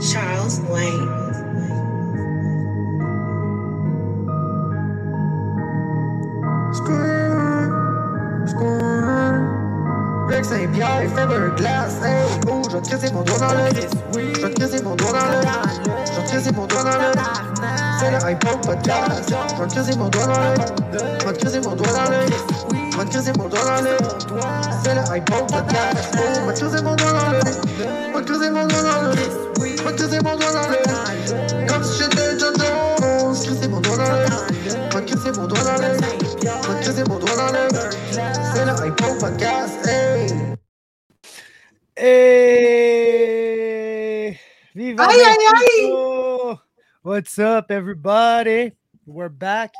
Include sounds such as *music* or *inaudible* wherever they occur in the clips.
Charles Lane. Greg Saint-Pierre, il fait un glace, hey, oh, je te casser mon doigt dans le Je te casser mon doigt dans le Je te casser mon doigt dans le C'est le iPod podcast Je te casser mon doigt dans le Je te casser mon doigt dans le Je te casser mon doigt dans le C'est le iPod podcast Oh, je te casser mon doigt dans le Je te casser mon doigt dans le Je te casser mon doigt dans le Comme si j'étais John Jones Casser mon doigt dans le Je te casser mon doigt dans le Je te casser mon doigt dans le C'est le iPod podcast, hey! Viva! What's up, everybody? We're back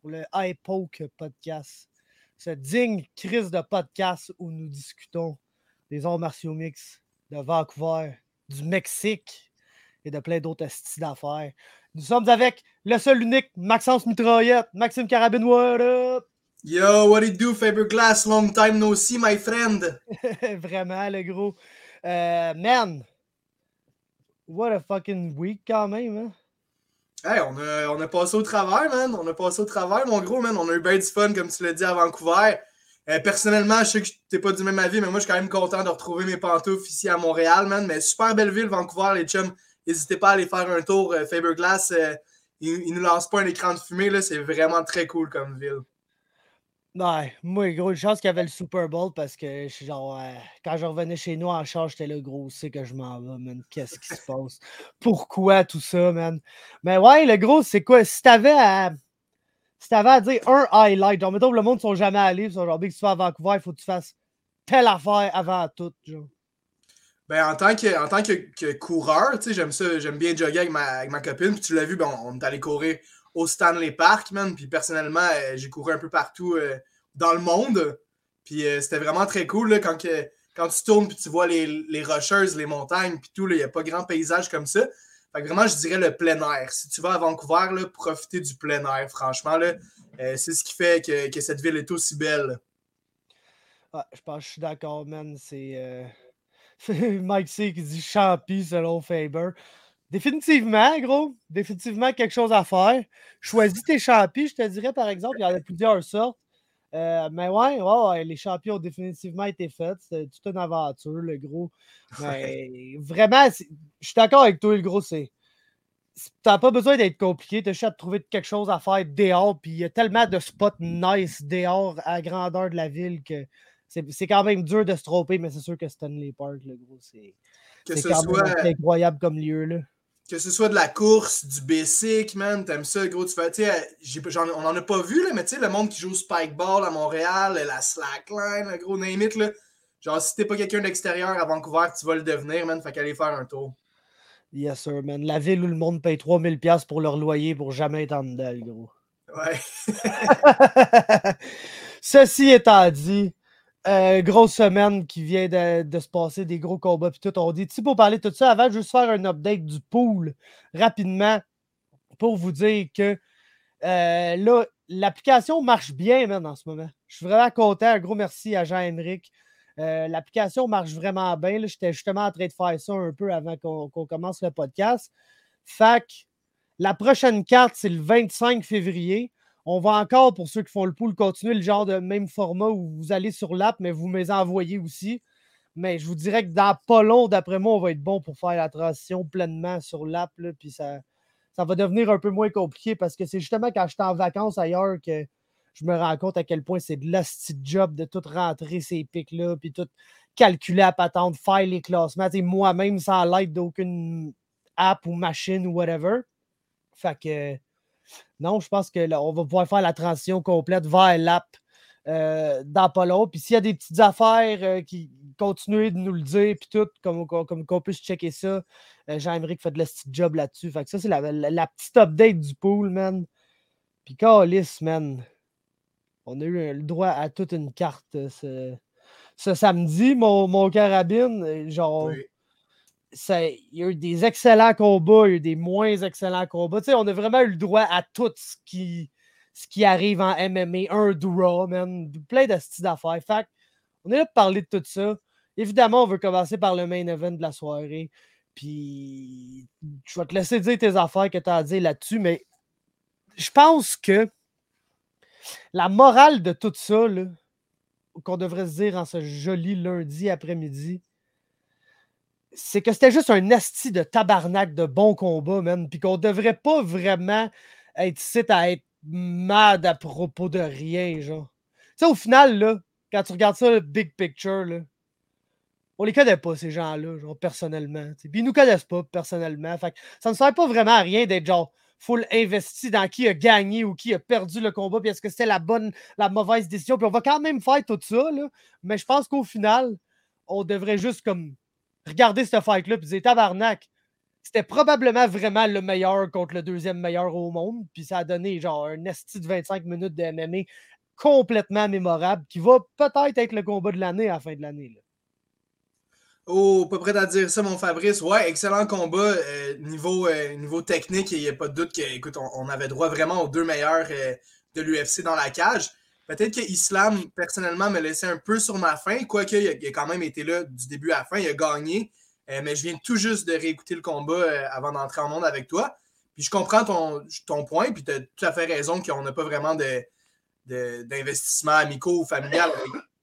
pour le iPoke podcast. Ce digne crise de podcast où nous discutons des arts martiaux mix de Vancouver, du Mexique et de plein d'autres styles d'affaires. Nous sommes avec le seul unique Maxence Mitraillette, Maxime Carabine, what up? Yo, what it do, Faberglass? Long time no see, my friend. *laughs* Vraiment, le gros. Euh, man, what a fucking week quand même, hein? Hey, on a, on a passé au travers, man. On a passé au travers, mon gros, man. On a eu bien du fun, comme tu l'as dit, à Vancouver. Euh, personnellement, je sais que t'es pas du même avis, mais moi, je suis quand même content de retrouver mes pantoufles ici à Montréal, man. Mais super belle ville, Vancouver, les chums. N'hésitez pas à aller faire un tour. Euh, Faberglass, euh, il, il nous lance pas un écran de fumée, là. C'est vraiment très cool comme ville. Ouais, moi, gros, une chance qu'il y avait le Super Bowl parce que je suis genre, euh, quand je revenais chez nous en charge, j'étais là, gros, c'est que je m'en vais, man. Qu'est-ce qui se *laughs* passe? Pourquoi tout ça, man? Mais ouais, le gros, c'est quoi? Si t'avais à. Si t'avais à dire un highlight, genre, mettons, le monde ne sont jamais allés, ils sont genre, si tu vas à Vancouver, il faut que tu fasses telle affaire avant tout, genre. Ben, en tant que, en tant que, que coureur, tu sais, j'aime ça, j'aime bien jogger avec ma, avec ma copine. Puis tu l'as vu, ben, on est allé courir au Stanley Park, man. Puis personnellement, euh, j'ai couru un peu partout euh, dans le monde. Puis euh, c'était vraiment très cool là, quand, que, quand tu tournes puis tu vois les, les rocheuses, les montagnes, puis tout, il n'y a pas grand paysage comme ça. Fait que vraiment, je dirais le plein air. Si tu vas à Vancouver, là, profitez du plein air, franchement. C'est ce qui fait que, que cette ville est aussi belle. Ouais, je pense que je suis d'accord, man. C'est. *laughs* Mike C qui dit champi selon Faber. Définitivement, gros. Définitivement quelque chose à faire. Choisis tes champis, je te dirais, par exemple. Il y en a plusieurs sortes. Euh, mais ouais, ouais, ouais, les champions ont définitivement été faits. C'est toute une aventure, le gros. Mais vraiment, je suis d'accord avec toi, le gros. C'est. T'as pas besoin d'être compliqué, t'as juste à trouver quelque chose à faire dehors, puis il y a tellement de spots nice dehors à la grandeur de la ville que c'est quand même dur de se tromper, mais c'est sûr que Stanley Park, le gros, c'est ce, soit, incroyable comme lieu, là. Que ce soit de la course, du basic, man, t'aimes ça, gros. Tu fais, tu sais, j'ai- j'en- on en a pas vu, là, mais tu sais, le monde qui joue au spikeball à Montréal, la slackline, le gros name it, là. Genre, si t'es pas quelqu'un d'extérieur à Vancouver, tu vas le devenir, man. Fait qu'aller faire un tour. Yes, sir, man. La ville où le monde paye 3000$ pour leur loyer pour jamais être en dedans, gros. Ouais. *laughs* Ceci étant dit, euh, grosse semaine qui vient de, se passer, des gros combats puis tout. On dit, pour parler de tout ça, avant, je juste faire un update du pool rapidement pour vous dire que euh, là, l'application marche bien, man, en ce moment. Je suis vraiment content. Un gros merci à Jean-Henrique. Euh, l'application marche vraiment bien. J'étais justement en train de faire ça un peu avant qu'on commence le podcast. Que la prochaine carte, c'est le 25 février. On va encore, pour ceux qui font le pool, continuer le genre de même format où vous allez sur l'app, mais vous me les envoyez aussi. Mais je vous dirais que dans pas long, d'après moi, on va être bon pour faire la transition pleinement sur l'app. Puis ça, va devenir un peu moins compliqué parce que c'est justement quand je suis en vacances ailleurs que je me rends compte à quel point c'est de l'hostie de job de tout rentrer ces pics-là, puis tout calculer à patente, faire les classements, moi-même sans l'aide d'aucune app ou machine ou whatever. Fait que non, je pense que là, on va pouvoir faire la transition complète vers l'app euh, dans. Puis s'il y a des petites affaires euh, qui continuent de nous le dire, puis tout, comme, comme, qu'on puisse checker ça, euh, Jean-Émeric fait de la petite job là-dessus. Fait que ça, c'est la, la- petite update du pool, man. Puis Calis, man. On a eu le droit à toute une carte euh, ce, ce samedi, mon, mon carabine. euh, Genre, Oui. Il y a eu des excellents combats, il y a eu des moins excellents combats. Tu sais, on a vraiment eu le droit à tout ce qui, arrive en MMA, un draw, man, plein de styles d'affaires. Fait on est là pour parler de tout ça. Évidemment, on veut commencer par le main event de la soirée. Puis je vais te laisser dire tes affaires que tu as à dire là-dessus, mais je pense que la morale de tout ça, qu'on devrait se dire en ce joli lundi après-midi, c'est que c'était juste un asti de tabarnak de bon combat, man. Puis qu'on devrait pas vraiment être ici à être mad à propos de rien, genre. Tu sais, au final, là, quand tu regardes ça, le big picture, là, on les connaît pas, ces gens-là, genre, personnellement. Puis ils nous connaissent pas, personnellement. Fait ça ne sert pas vraiment à rien d'être, genre, full investi dans qui a gagné ou qui a perdu le combat, puis est-ce que c'était la bonne, la mauvaise décision. Puis on va quand même faire tout ça, là. Mais je pense qu'au final, on devrait juste, comme, regarder ce fight-là, puis dire, tabarnak, c'était probablement vraiment le meilleur contre le deuxième meilleur au monde. Puis ça a donné genre un esti de 25 minutes de MMA complètement mémorable qui va peut-être être le combat de l'année à la fin de l'année. Oh, pas prêt à dire ça, mon Fabrice. Ouais, excellent combat. Euh, niveau, euh, niveau technique, il n'y a pas de doute qu'on on, avait droit vraiment aux deux meilleurs euh, de l'UFC dans la cage. Peut-être que Islam, personnellement, me laissait un peu sur ma fin, quoique il il a quand même été là du début à la fin. Il a gagné. Euh, mais je viens tout juste de réécouter le combat euh, avant d'entrer en monde avec toi. Puis je comprends ton, ton point, puis tu as tout à fait raison qu'on n'a pas vraiment d'investissement de, amicaux ou familial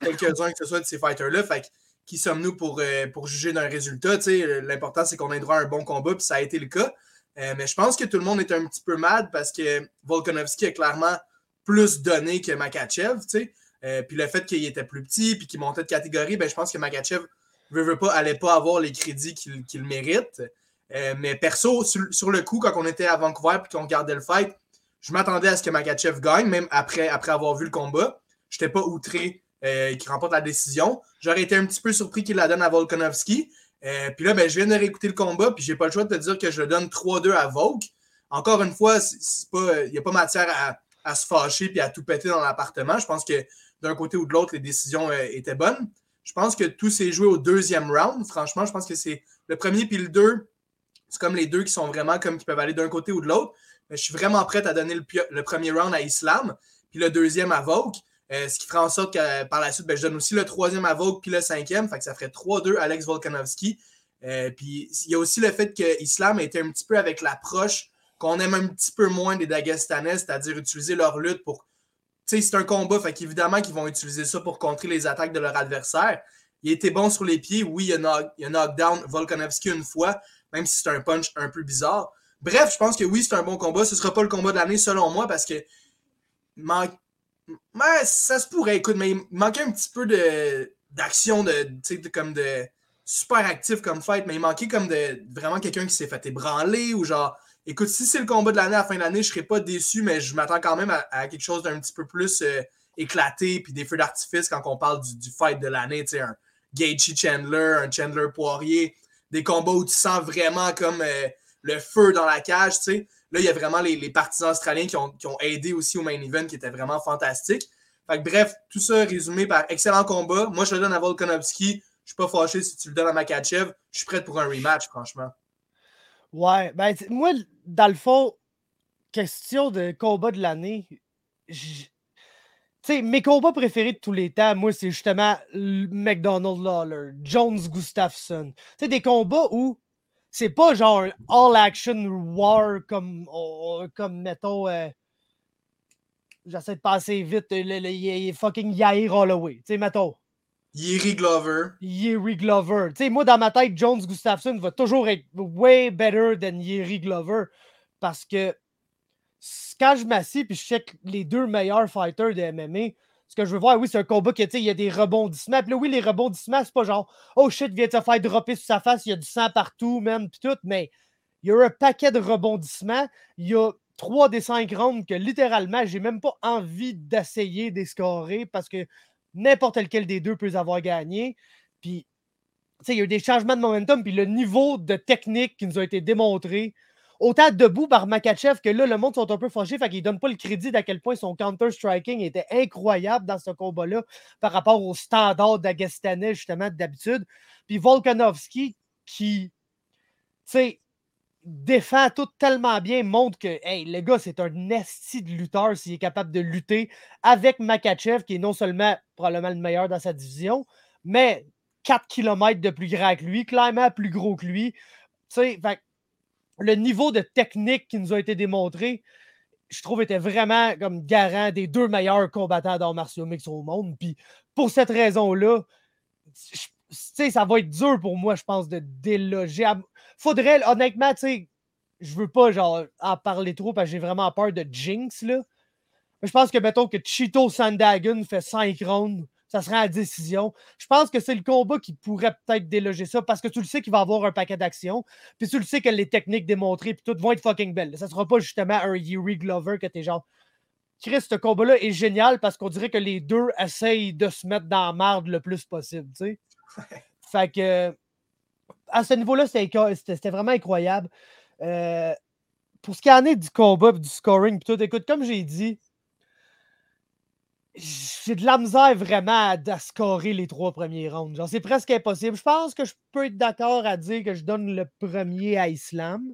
avec quelques-uns que ce soit de ces fighters-là. Fait qui sommes-nous pour, euh, pour juger d'un résultat? L'important, c'est qu'on ait droit à un bon combat, puis ça a été le cas. mais je pense que tout le monde est un petit peu mad parce que Volkanovski a clairement plus donné que Makachev. puis le fait qu'il était plus petit puis qu'il montait de catégorie, ben, je pense que Makachev veut pas, pas avoir les crédits qu'il mérite. Euh, mais perso, sur, le coup, quand on était à Vancouver et qu'on regardait le fight, je m'attendais à ce que Makachev gagne, même après, après avoir vu le combat. Je n'étais pas outré euh, qu'il remporte la décision. J'aurais été un petit peu surpris qu'il la donne à Volkanovski. Euh, puis là, ben, je viens de réécouter le combat, puis j'ai pas le choix de te dire que je le donne 3-2 à Volk. Encore une fois, il n'y a pas matière à, se fâcher et à tout péter dans l'appartement. Je pense que d'un côté ou de l'autre, les décisions étaient bonnes. Je pense que tout s'est joué au deuxième round. Franchement, je pense que c'est le premier puis le deux. C'est comme les deux qui sont vraiment comme qui peuvent aller d'un côté ou de l'autre. Je suis vraiment prêt à donner le, premier round à Islam, puis le deuxième à Vogue. Euh, ce qui fera en sorte que par la suite, ben, je donne aussi le troisième à Vogue puis le cinquième. Fait que ça ferait 3-2 Alex Volkanovski. Euh, puis il y a aussi le fait que Islam été un petit peu avec l'approche qu'on aime un petit peu moins des Dagestanais, c'est-à-dire utiliser leur lutte pour c'est un combat, fait qu'évidemment qu'ils vont utiliser ça pour contrer les attaques de leur adversaire. Il était bon sur les pieds, oui, il a, a knockdown Volkanovski une fois, même si c'est un punch un peu bizarre. Bref, je pense que oui, c'est un bon combat. Ce ne sera pas le combat de l'année selon moi parce que ça se pourrait, écoute, mais il manquait un petit peu d'action, de, de, comme de super actif comme fight, mais il manquait comme de vraiment quelqu'un qui s'est fait ébranler ou genre écoute, si c'est le combat de l'année à la fin de l'année, je ne serais pas déçu, mais je m'attends quand même à, quelque chose d'un petit peu plus euh, éclaté, puis des feux d'artifice quand on parle du, fight de l'année, tu sais, un Gaethje Chandler, un Chandler Poirier, des combats où tu sens vraiment comme euh, le feu dans la cage, tu sais. Là, il y a vraiment les, partisans australiens qui ont, aidé aussi au main event, qui était vraiment fantastique. Fait bref, tout ça résumé par excellent combat. Moi, je le donne à Volkanovski. Je ne suis pas fâché si tu le donnes à Makachev. Je suis prêt pour un rematch, franchement. Ouais, ben, moi, dans le fond, question de combat de l'année, sais, mes combats préférés de tous les temps, moi, c'est justement McDonald Lawler, Jones Gustafsson. Tu sais, des combats où c'est pas genre all-action war comme, comme mettons, euh, j'essaie de passer vite, le, fucking Yair Holloway. Tu sais, mettons. Yeri Glover. Yeri Glover. Tu sais, moi, dans ma tête, Jones Gustafsson va toujours être way better than Yeri Glover parce que quand je m'assieds puis je check les deux meilleurs fighters de MMA, ce que je veux voir, oui, c'est un combat qui, il y a des rebondissements. Puis là, oui, les rebondissements, c'est pas genre, oh shit, vient de se faire dropper sur sa face, il y a du sang partout, même, puis tout, mais il y a un paquet de rebondissements. Il y a trois des cinq rounds que littéralement, j'ai même pas envie d'essayer d'escorer parce que n'importe lequel des deux peut avoir gagné. Puis, il y a eu des changements de momentum, puis le niveau de technique qui nous a été démontré, autant debout par Makachev que là, le monde sont un peu fâchés, fait qu'ils ne donnent pas le crédit d'à quel point son counter-striking était incroyable dans ce combat-là par rapport au standard d'Agastanais, justement, d'habitude. Puis Volkanovski, qui, tu sais, défend tout tellement bien, montre que hey, le gars, c'est un esti de lutteur s'il est capable de lutter avec Makachev, qui est non seulement probablement le meilleur dans sa division, mais 4 km de plus grand que lui, clairement plus gros que lui, le niveau de technique qui nous a été démontré, je trouve, était vraiment comme garant des deux meilleurs combattants d'arts martiaux mix au monde. Puis pour cette raison-là, ça va être dur pour moi, je pense, de déloger. Faudrait, honnêtement, tu sais, je veux pas genre en parler trop parce que j'ai vraiment peur de Jinx, là. Mais je pense que, mettons, que Cheeto Sandagon fait 5 rounds, ça serait la décision. Je pense que c'est le combat qui pourrait peut-être déloger ça parce que tu le sais qu'il va avoir un paquet d'actions. Puis tu le sais que les techniques démontrées, puis toutes vont être fucking belles. Ça sera pas justement un Yuri Glover que t'es genre. Chris, ce combat-là est génial parce qu'on dirait que les deux essayent de se mettre dans la marde le plus possible, tu sais. Fait que à ce niveau-là, c'était vraiment incroyable. Euh, pour ce qui en est du combat, du scoring, tout, écoute, comme j'ai dit, j'ai de la misère vraiment à, scorer les trois premiers rounds. Genre, c'est presque impossible. Je pense que je peux être d'accord à dire que je donne le premier à Islam.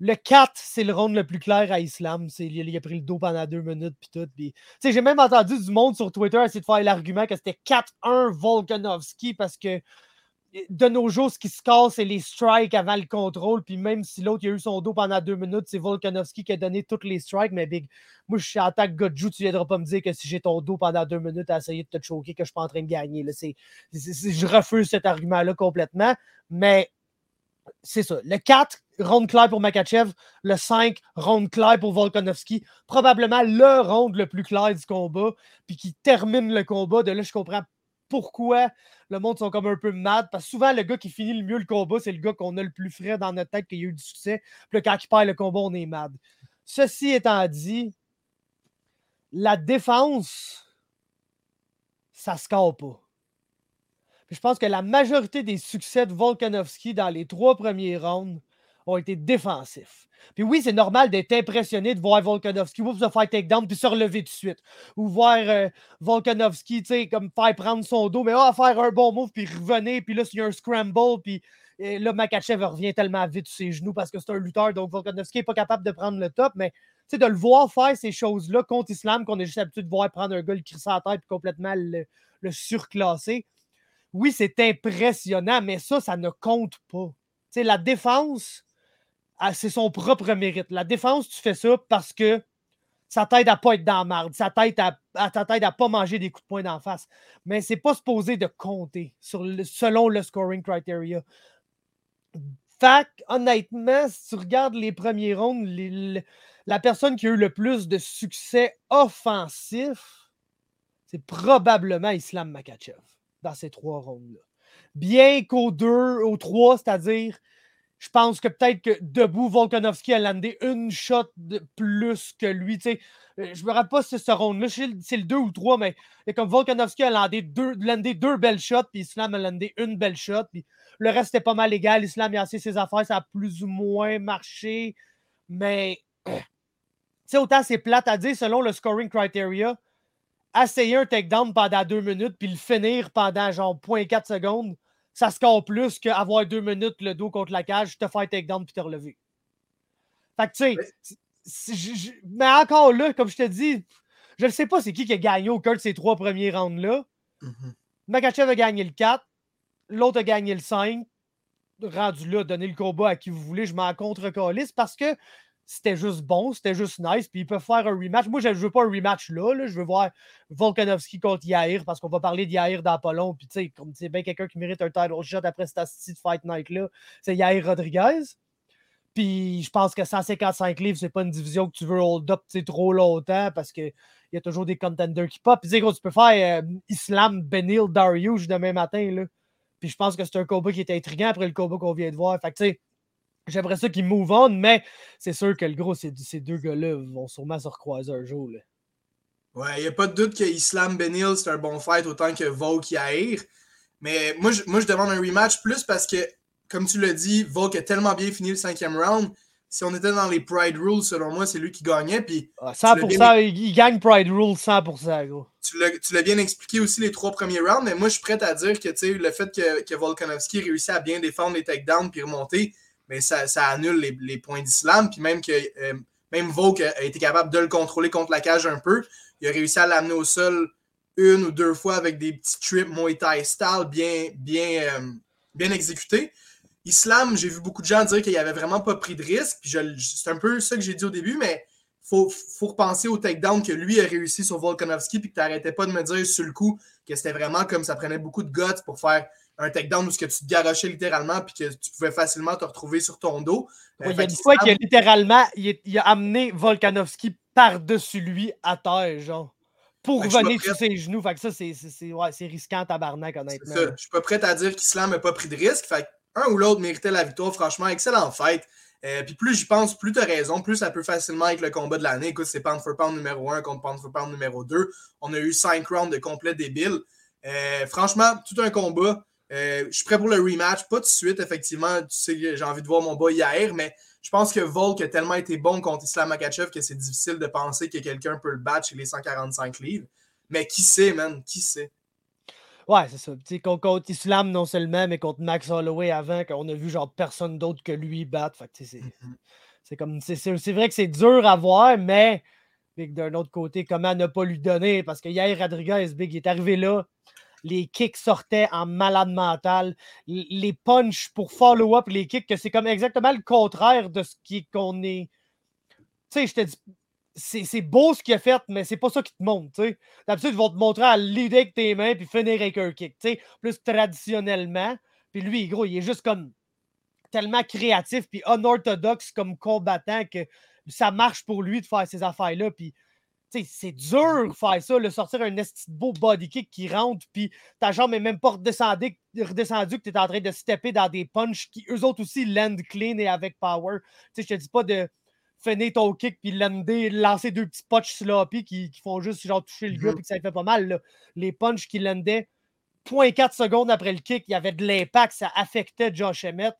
Le 4, c'est le round le plus clair à Islam. Il, a pris le dos pendant deux minutes. Puis tout. j'ai même entendu du monde sur Twitter essayer de faire l'argument que c'était 4-1 Volkanovski parce que de nos jours, ce qui se casse, c'est les strikes avant le contrôle. Puis même si l'autre a eu son dos pendant deux minutes, c'est Volkanovski qui a donné toutes les strikes. Mais Big, moi, je suis en tant tu viendras pas me dire que si j'ai ton dos pendant deux minutes à essayer de te choquer, que je suis pas en train de gagner. Là. je refuse cet argument-là complètement. Mais c'est ça. Le 4, round clair pour Makachev. Le 5, round clair pour Volkanovski. Probablement le round le plus clair du combat. Puis qui termine le combat. De là, je comprends pourquoi le monde sont comme un peu mad. Parce que souvent, le gars qui finit le mieux le combat, c'est le gars qu'on a le plus frais dans notre tête, qui a eu du succès. Puis là, quand il perd le combat, on est mad. Ceci étant dit, la défense, ça se score pas. je pense que la majorité des succès de Volkanovski dans les trois premiers rounds ont été défensifs. Puis oui, c'est normal d'être impressionné de voir Volkanovski se faire takedown puis se relever tout de suite. Ou voir euh, Volkanovski, tu sais, comme faire prendre son dos, mais ah, faire un bon move puis revenir. Puis là, s'il y a un scramble, puis là, Makachev revient tellement vite sur ses genoux parce que c'est un lutteur, donc Volkanovski n'est pas capable de prendre le top. Mais de le voir faire ces choses-là contre Islam, qu'on est juste habitué de voir prendre un gars le crisser à puis complètement le, le surclasser. Oui, c'est impressionnant, mais ça, ça ne compte pas. Tu sais, la défense, c'est son propre mérite. La défense, tu fais ça parce que ça t'aide à pas être dans la marde, ça t'aide à, à pas manger des coups de poing d'en face. Mais c'est pas supposé de compter sur selon le scoring criteria. Fait honnêtement, si tu regardes les premiers rounds, la personne qui a eu le plus de succès offensif, c'est probablement Islam Makachev dans ces trois rounds-là. Bien qu'au deux, au trois, c'est-à-dire je pense que peut-être que debout, Volkanovski a landé une shot de plus que lui. sais. Euh, je me rappelle pas si c'est ce round-là, c'est le 2 ou le 3, mais comme Volkanovski a landé deux, landé deux belles shots, puis Islam a landé une belle shot, puis le reste était pas mal égal. Islam a assez ses affaires, ça a plus ou moins marché, mais c'est autant c'est plate à dire selon le scoring criteria. Essayer un takedown pendant deux minutes, puis le finir pendant genre 0.4 secondes ça score plus qu'avoir deux minutes le dos contre la cage, te faire takedown puis te relever. Fait que tu sais, mais encore là, comme je te dis, je ne sais pas c'est qui qui a gagné au cœur de ces trois premiers rounds-là. Mm-hmm. Makachev a gagné le 4, l'autre a gagné le 5. Rendu là, donner le combat à qui vous voulez, je m'en contre parce que c'était juste bon, c'était juste nice, puis ils peuvent faire un rematch. Moi, je ne veux pas un rematch là, je veux voir Volkanovski contre Yair, parce qu'on va parler de Yair dans pas long, puis tu sais, comme c'est bien quelqu'un qui mérite un title shot après cette de Fight Night-là, c'est Yair Rodriguez. Puis je pense que 155 livres, c'est pas une division que tu veux hold up trop longtemps, parce qu'il y a toujours des contenders qui pop. Puis tu peux faire euh, Islam Benil Dariush demain matin, là. Puis je pense que c'est un combat qui est intriguant après le combat qu'on vient de voir. Fait que tu sais, J'aimerais ça qu'ils move on, mais c'est sûr que le gros, ces, deux gars-là vont sûrement se recroiser un jour. Là. Ouais, il n'y a pas de doute que Islam Benil, c'est un bon fight autant que Volk Yair. Mais moi je, moi, je demande un rematch plus parce que, comme tu l'as dit, Volk a tellement bien fini le cinquième round. Si on était dans les Pride Rules, selon moi, c'est lui qui gagnait. Puis 100%, ah, il gagne Pride Rules 100%, gros. Tu l'as bien expliqué aussi les trois premiers rounds, mais moi, je suis prêt à dire que le fait que, que Volkanovski réussit à bien défendre les takedowns puis remonter, mais ça, annule les, points d'islam. Puis même que euh, même Volk a été capable de le contrôler contre la cage un peu. Il a réussi à l'amener au sol une ou deux fois avec des petits trips Muay Thai style bien, bien, euh, bien exécutés. Islam, j'ai vu beaucoup de gens dire qu'il avait vraiment pas pris de risque. C'est un peu ça que j'ai dit au début, mais faut, faut repenser au takedown que lui a réussi sur Volkanovski, puis que tu n'arrêtais pas de me dire sur le coup que c'était vraiment comme ça prenait beaucoup de guts pour faire un takedown où que tu te garochais littéralement, puis que tu pouvais facilement te retrouver sur ton dos. il y a une fois qu'il a littéralement il a, amené Volkanovski par-dessus lui à terre, genre pour revenir sur ses genoux. Fait que ça, c'est ouais, risquant, tabarnak, honnêtement. Je suis pas prêt à dire qu'Islam n'a pas pris de risque. Fait un ou l'autre méritait la victoire. Franchement, excellent fight. Euh, puis plus j'y pense, plus tu as raison, plus ça peut facilement être le combat de l'année. Écoute, c'est pound for pound numéro 1 contre pound for pound numéro 2. On a eu 5 rounds de complet débile. Euh, franchement, tout un combat. Euh, je suis prêt pour le rematch. Pas tout de suite, effectivement. Tu sais, j'ai envie de voir mon boy hier, mais je pense que Volk a tellement été bon contre Islam Makachev que c'est difficile de penser que quelqu'un peut le battre chez les 145 livres. Mais qui sait, man? Qui sait? Ouais, c'est ça. sais, contre Islam non seulement, mais contre Max Holloway avant, qu'on a vu genre personne d'autre que lui battre. Fait c'est, mm-hmm. c'est comme. C'est, vrai que c'est dur à voir, mais d'un autre côté, comment ne pas lui donner? Parce que hier, Rodriguez, Big, il est arrivé là. Les kicks sortaient en malade mental. Les punches pour follow-up, les kicks, que c'est comme exactement le contraire de ce qu'on est. Tu sais, je te dis, c'est beau ce qu'il a fait, mais c'est pas ça qui te montre. D'habitude, ils vont te montrer à leader avec tes mains puis finir avec un kick. Plus traditionnellement. Puis lui, gros, il est juste comme tellement créatif puis unorthodoxe comme combattant que ça marche pour lui de faire ces affaires-là. Puis c'est dur de faire ça, le sortir un beau body kick qui rentre, puis ta jambe n'est même pas redescendue, redescendu, que tu es en train de stepper dans des punches qui eux autres aussi land clean et avec power. Je te dis pas de finir ton kick puis lander, lancer deux petits punches sloppy qui, qui font juste genre toucher le gars mm-hmm. puis que ça fait pas mal. Les punches qui landaient 0.4 secondes après le kick, il y avait de l'impact, ça affectait Josh Emmett.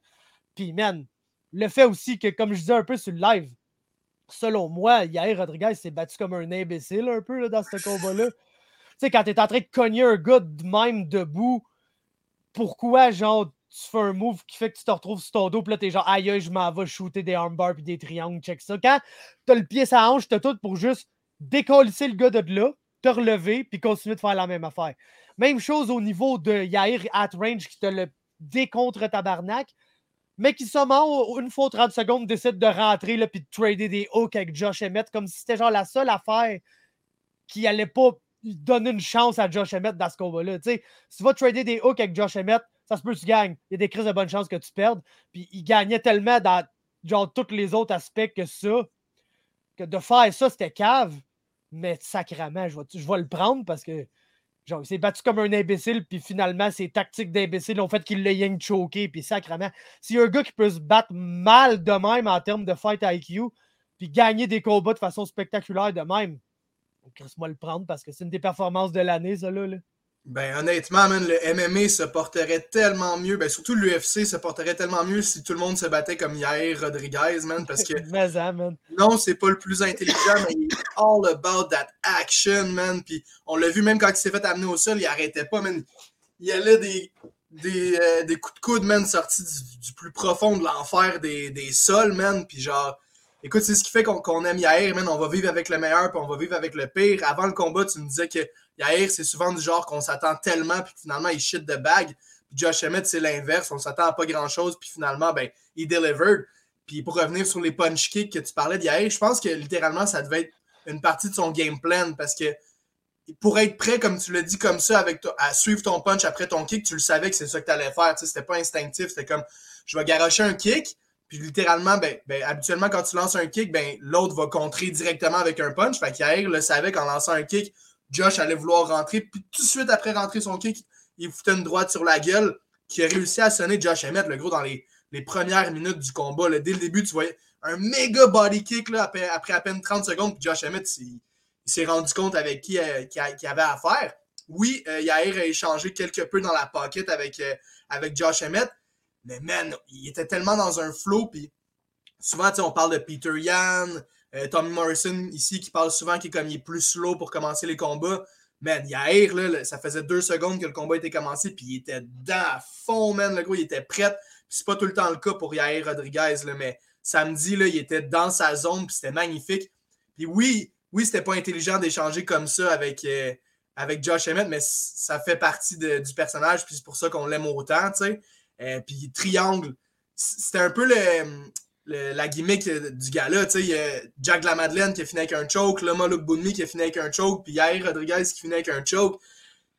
Puis, man, le fait aussi que, comme je disais un peu sur le live, selon moi, Yair Rodriguez s'est battu comme un imbécile un peu là, dans ce combat-là. tu sais, quand tu es en train de cogner un gars de même debout, pourquoi, genre, tu fais un move qui fait que tu te retrouves sur ton dos, puis là, t'es genre, aïe, je m'en vais shooter des armbars puis des triangles, check ça. Quand t'as le pied sa hanche, t'as tout pour juste décoller le gars de là, te relever, puis continuer de faire la même affaire. Même chose au niveau de Yair at range qui te le décontre tabarnak, mais qui seulement, une fois aux 30 secondes, décide de rentrer, là, puis de trader des hooks avec Josh Emmett, comme si c'était genre la seule affaire qui allait pas donner une chance à Josh Emmett dans ce combat-là. Tu vas trader des hooks avec Josh Emmett, ça se peut que tu gagnes. Il y a des crises de bonne chance que tu perdes. Puis il gagnait tellement dans genre tous les autres aspects que ça, que de faire ça, c'était cave. Mais sacrément, je vais, le prendre parce que genre, il s'est battu comme un imbécile, puis finalement, ses tactiques d'imbécile ont fait qu'il l'a yang choqué, puis sacrément. S'il y a un gars qui peut se battre mal de même en termes de fight IQ, puis gagner des combats de façon spectaculaire de même, laisse-moi le prendre parce que c'est une des performances de l'année, ça là. Ben honnêtement, le MMA se porterait tellement mieux, ben surtout l'UFC se porterait tellement mieux si tout le monde se battait comme Yair Rodriguez, man, parce que *laughs* non, c'est pas le plus intelligent, mais il est all about that action, man. Puis on l'a vu même quand il s'est fait amener au sol, il arrêtait pas, man. Il y allait des, des, euh, des coups de coude, man, sortis du, plus profond de l'enfer des, des sols, man. Puis genre, écoute, c'est ce qui fait qu'on aime Yair, man. On va vivre avec le meilleur, puis on va vivre avec le pire. Avant le combat, tu me disais que Yair, c'est souvent du genre qu'on s'attend tellement, puis finalement, il shit de bag. Puis Josh Emmett, c'est l'inverse. On s'attend à pas grand-chose, puis finalement, ben, il delivered. Puis pour revenir sur les punch kicks que tu parlais d'Yair, je pense que littéralement, ça devait être une partie de son game plan parce que pour être prêt, comme tu l'as dit, comme ça, avec à suivre ton punch après ton kick, tu le savais que c'est ça que tu allais faire. Tu sais, c'était pas instinctif. C'était comme je vais garocher un kick, puis littéralement, ben, ben, habituellement, quand tu lances un kick, ben, l'autre va contrer directement avec un punch. Fait qu'Yair le savait qu'en lançant un kick, Josh allait vouloir rentrer. Puis tout de suite après rentrer son kick, il foutait une droite sur la gueule qui a réussi à sonner Josh Emmett, le gros, dans les, premières minutes du combat. Dès le début, tu voyais un méga body kick là, après, après, à peine 30 secondes. Puis Josh Emmett, il, s'est rendu compte avec qui euh, il avait affaire. Oui, euh, Yair a échangé quelque peu dans la pocket avec, euh, avec Josh Emmett. Mais man, il était tellement dans un flow. Puis souvent, on parle de Peter Yan, Tommy Morrison ici qui parle souvent qu'il est plus slow pour commencer les combats. Man, Yair, là, ça faisait deux secondes que le combat était commencé, puis il était dans à fond, man. Le gros, il était prêt. Puis c'est pas tout le temps le cas pour Yair Rodriguez, mais samedi, là, il était dans sa zone, puis c'était magnifique. Puis oui, oui, c'était pas intelligent d'échanger comme ça avec, euh, avec Josh Emmett, mais ça fait partie du personnage, puis c'est pour ça qu'on l'aime autant, tu sais. Euh, puis triangle, c'était un peu le, la gimmick du gars-là. Il y a Jack la Madeleine qui a fini avec un choke, Loma Luke Bunmi qui a fini avec un choke, puis Yair Rodriguez qui finit avec un choke.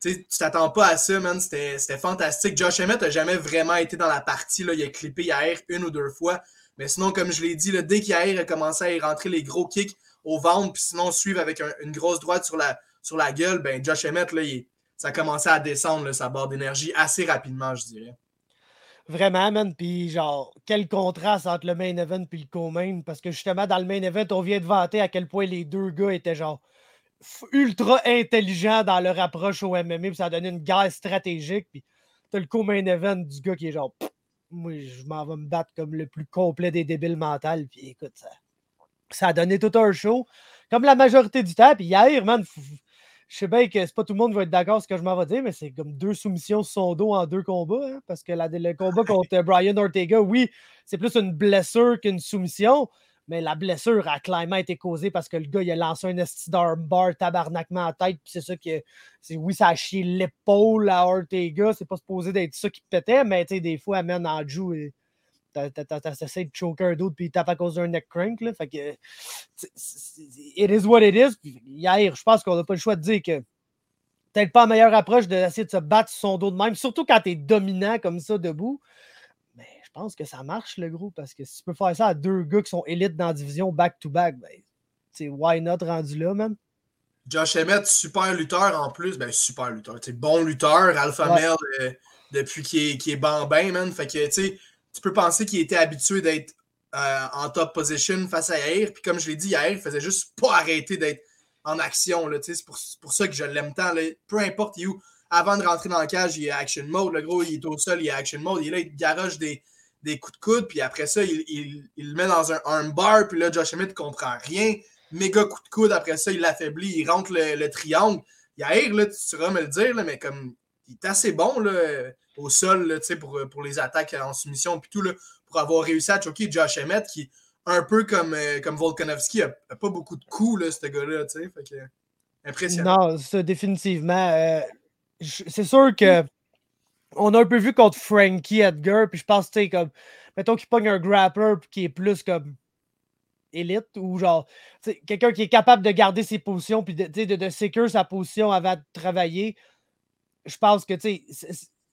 tu t'attends pas à ça, man. C'était fantastique. Josh Emmett a jamais vraiment été dans la partie. Là. Il a clippé Yair une ou deux fois. Mais sinon, comme je l'ai dit, dès qu'Yair a commencé à y rentrer les gros kicks au ventre, puis sinon suivre avec une grosse droite sur la, sur la gueule, ben Josh Emmett, là, ça a commencé à descendre sa barre d'énergie assez rapidement, je dirais. Vraiment, man. Puis, genre, quel contraste entre le main event et le co-main. Parce que justement, dans le main event, on vient de vanter à quel point les deux gars étaient, genre, ultra intelligents dans leur approche au MMA. Puis ça a donné une guerre stratégique. Puis, t'as le co-main event du gars qui est genre, moi, je m'en vais me battre comme le plus complet des débiles mentales. Puis, écoute, ça, ça a donné tout un show. Comme la majorité du temps. Puis, hier, man, je sais bien que c'est pas tout le monde va être d'accord avec ce que je m'en vais dire, mais c'est comme deux soumissions sur son dos en deux combats. Hein, parce que le combat contre Brian Ortega, oui, c'est plus une blessure qu'une soumission. Mais la blessure a clairement été causée parce que le gars, il a lancé un esti bar tabarnakement en tête. Puis c'est ça que. Oui, ça a chié l'épaule à Ortega. C'est pas supposé d'être ça qui pétait, mais tu sais, des fois, amène en joue t'essaies de choker un d'autre puis il tape à cause d'un neck crank. Là, fait que, it is what it is. hier, je pense qu'on n'a pas le choix de dire que peut-être pas la meilleure approche d'essayer de se battre sur son dos de même, surtout quand tu es dominant comme ça debout. Mais je pense que ça marche, le gros, parce que si tu peux faire ça à deux gars qui sont élites dans la division back-to-back, ben, why not rendu là, man? Josh Emmett, super lutteur en plus. Ben, super lutteur. Bon lutteur, alpha male euh, depuis qu'il est, qu est bambin, man. Fait que, tu sais, tu peux penser qu'il était habitué d'être euh, en top position face à Yair. Puis comme je l'ai dit, Yair faisait juste pas arrêter d'être en action. C'est pour, pour, ça que je l'aime tant. Peu importe où. Avant de rentrer dans le cage, il est action mode. Le gros, il est au sol, il est action mode. Il est là, il garoche des, des coups de coude. Puis après ça, il, il, il, le met dans un armbar. Puis là, Josh Emmett ne comprend rien. Méga coup de coude. Après ça, il l'affaiblit. Il rentre le, le triangle. Yair, là, tu sauras me le dire, mais comme il est assez bon. Là au sol là, pour, euh, pour les attaques en soumission puis tout, là, pour avoir réussi à choquer Josh Emmett, qui, un peu comme, euh, comme Volkanovski, a, pas beaucoup de coups, là, ce gars-là. Impressionnant. Non, ça, définitivement. Euh, c'est sûr que on a un peu vu contre Frankie Edgar, puis je pense, tu sais, comme, mettons qu'il pogne un grappler qui est plus comme élite ou genre quelqu'un qui est capable de garder ses positions puis de, de, de sa position avant de travailler. Je pense que tu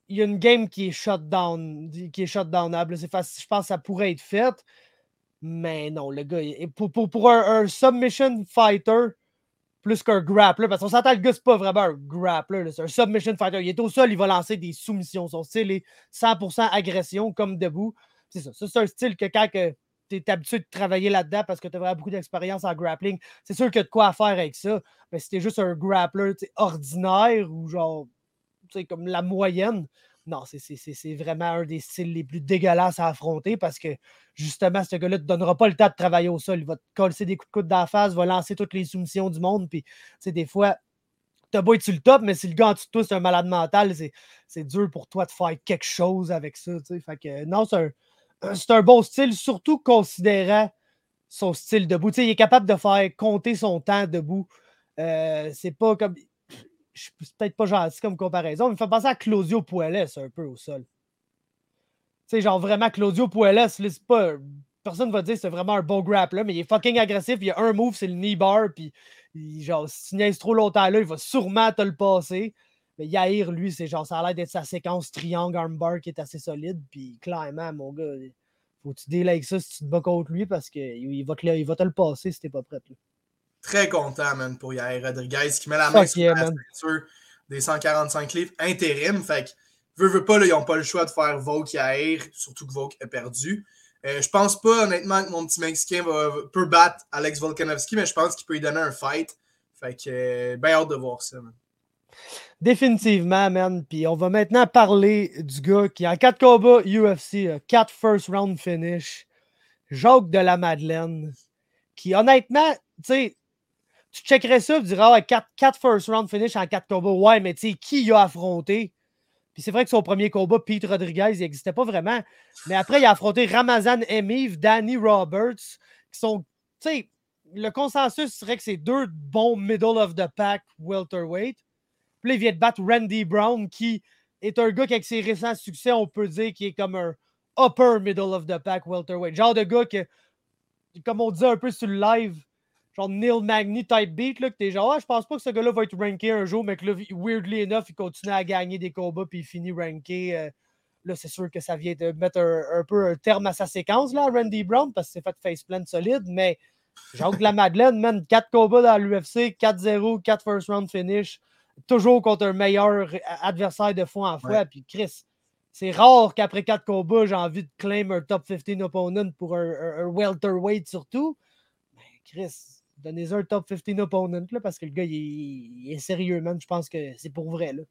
il y a une game qui est shutdown, qui est shutdownable. Je pense que ça pourrait être fait. Mais non, le gars, pour, pour, un, submission fighter, plus qu'un grappler, parce qu'on s'entend, le gars, c'est pas vraiment un grappler, c'est un submission fighter. Il est au sol, il va lancer des soumissions. Son style est 100% agression, comme debout. C'est ça. c'est un style que quand tu es habitué de travailler là-dedans parce que tu as vraiment beaucoup d'expérience en grappling, c'est sûr qu'il y a de quoi faire avec ça. Mais si t'es juste un grappler ordinaire ou genre comme la moyenne. Non, c'est vraiment un des styles les plus dégueulasses à affronter parce que justement, ce gars-là ne te donnera pas le temps de travailler au sol. Il va te coller des coups de coude dans face, va lancer toutes les soumissions du monde. Puis, des fois, t'as beau être sur le top, mais si le gars en dessous de toi, c'est un malade mental, c'est dur pour toi de faire quelque chose avec ça. Fait que, non, c'est un, un, bon style, surtout considérant son style debout. il est capable de faire compter son temps debout. Euh, c'est pas comme c'est peut-être pas gentil comme comparaison, mais il fait penser à Claudio Puelles un peu au sol. Tu sais, genre vraiment Claudio Puelles, c'est pas. Personne va dire c'est vraiment un bon grappler, mais il est fucking agressif. Il y a un move, c'est le knee bar, puis genre, si tu niaises trop longtemps là, il va sûrement te le passer. Mais Yair, lui, c'est genre, ça a l'air d'être sa séquence triangle armbar qui est assez solide. Puis clairement, mon gars, faut que tu avec ça si tu te bats contre lui parce qu'il va, te, il va te le passer si t'es pas prêt. Là très content, man, pour Yair Rodriguez qui met la main sur la ceinture des 145 livres intérim. Fait que, veut, veut pas, là, ils n'ont pas le choix de faire Volk Yair, surtout que Volk a perdu. Euh, je pense pas, honnêtement, que mon petit Mexicain va, peut battre Alex Volkanovski, mais je pense qu'il peut lui donner un fight. Fait que, euh, bien hâte de voir ça, man. Définitivement, man. Puis on va maintenant parler du gars qui, en 4 combats UFC, 4 first round finish, Jacques de la Madeleine, qui, honnêtement, tu sais, tu checkerais ça, tu dirais, 4, ah, first round finish en 4 combats. Ouais, mais tu sais, qui il a affronté? Puis c'est vrai que son premier combat, Pete Rodriguez, il n'existait pas vraiment. Mais après, il a affronté Ramazan Emiv, Danny Roberts, qui sont, tu sais, le consensus serait que c'est deux bons middle of the pack welterweight. Puis là, il vient de battre Randy Brown, qui est un gars qui, avec ses récents succès, on peut dire qu'il est comme un, upper middle of the pack welterweight. Genre de gars que, comme on dit un peu sur le live, genre Neil Magny type beat, là, que t'es genre, ah, je pense pas que ce gars-là va être ranké un jour, mais que là, weirdly enough, il continue à gagner des combats puis il finit ranké. Euh, là, c'est sûr que ça vient de mettre un, peu un terme à sa séquence, là, Randy Brown, parce que c'est fait faceplant solide, mais Jacques la Madeleine, man, 4 combats dans l'UFC, 4-0, 4 first round finish, toujours contre un meilleur adversaire de fois en fois. Puis Chris, c'est rare qu'après 4 combats, j'ai envie de claim un top 15 opponent pour un, un, welterweight surtout. Mais Chris, donnez un top 15 opponent là, parce que le gars, il, est sérieux, man. Je pense que c'est pour vrai. Là.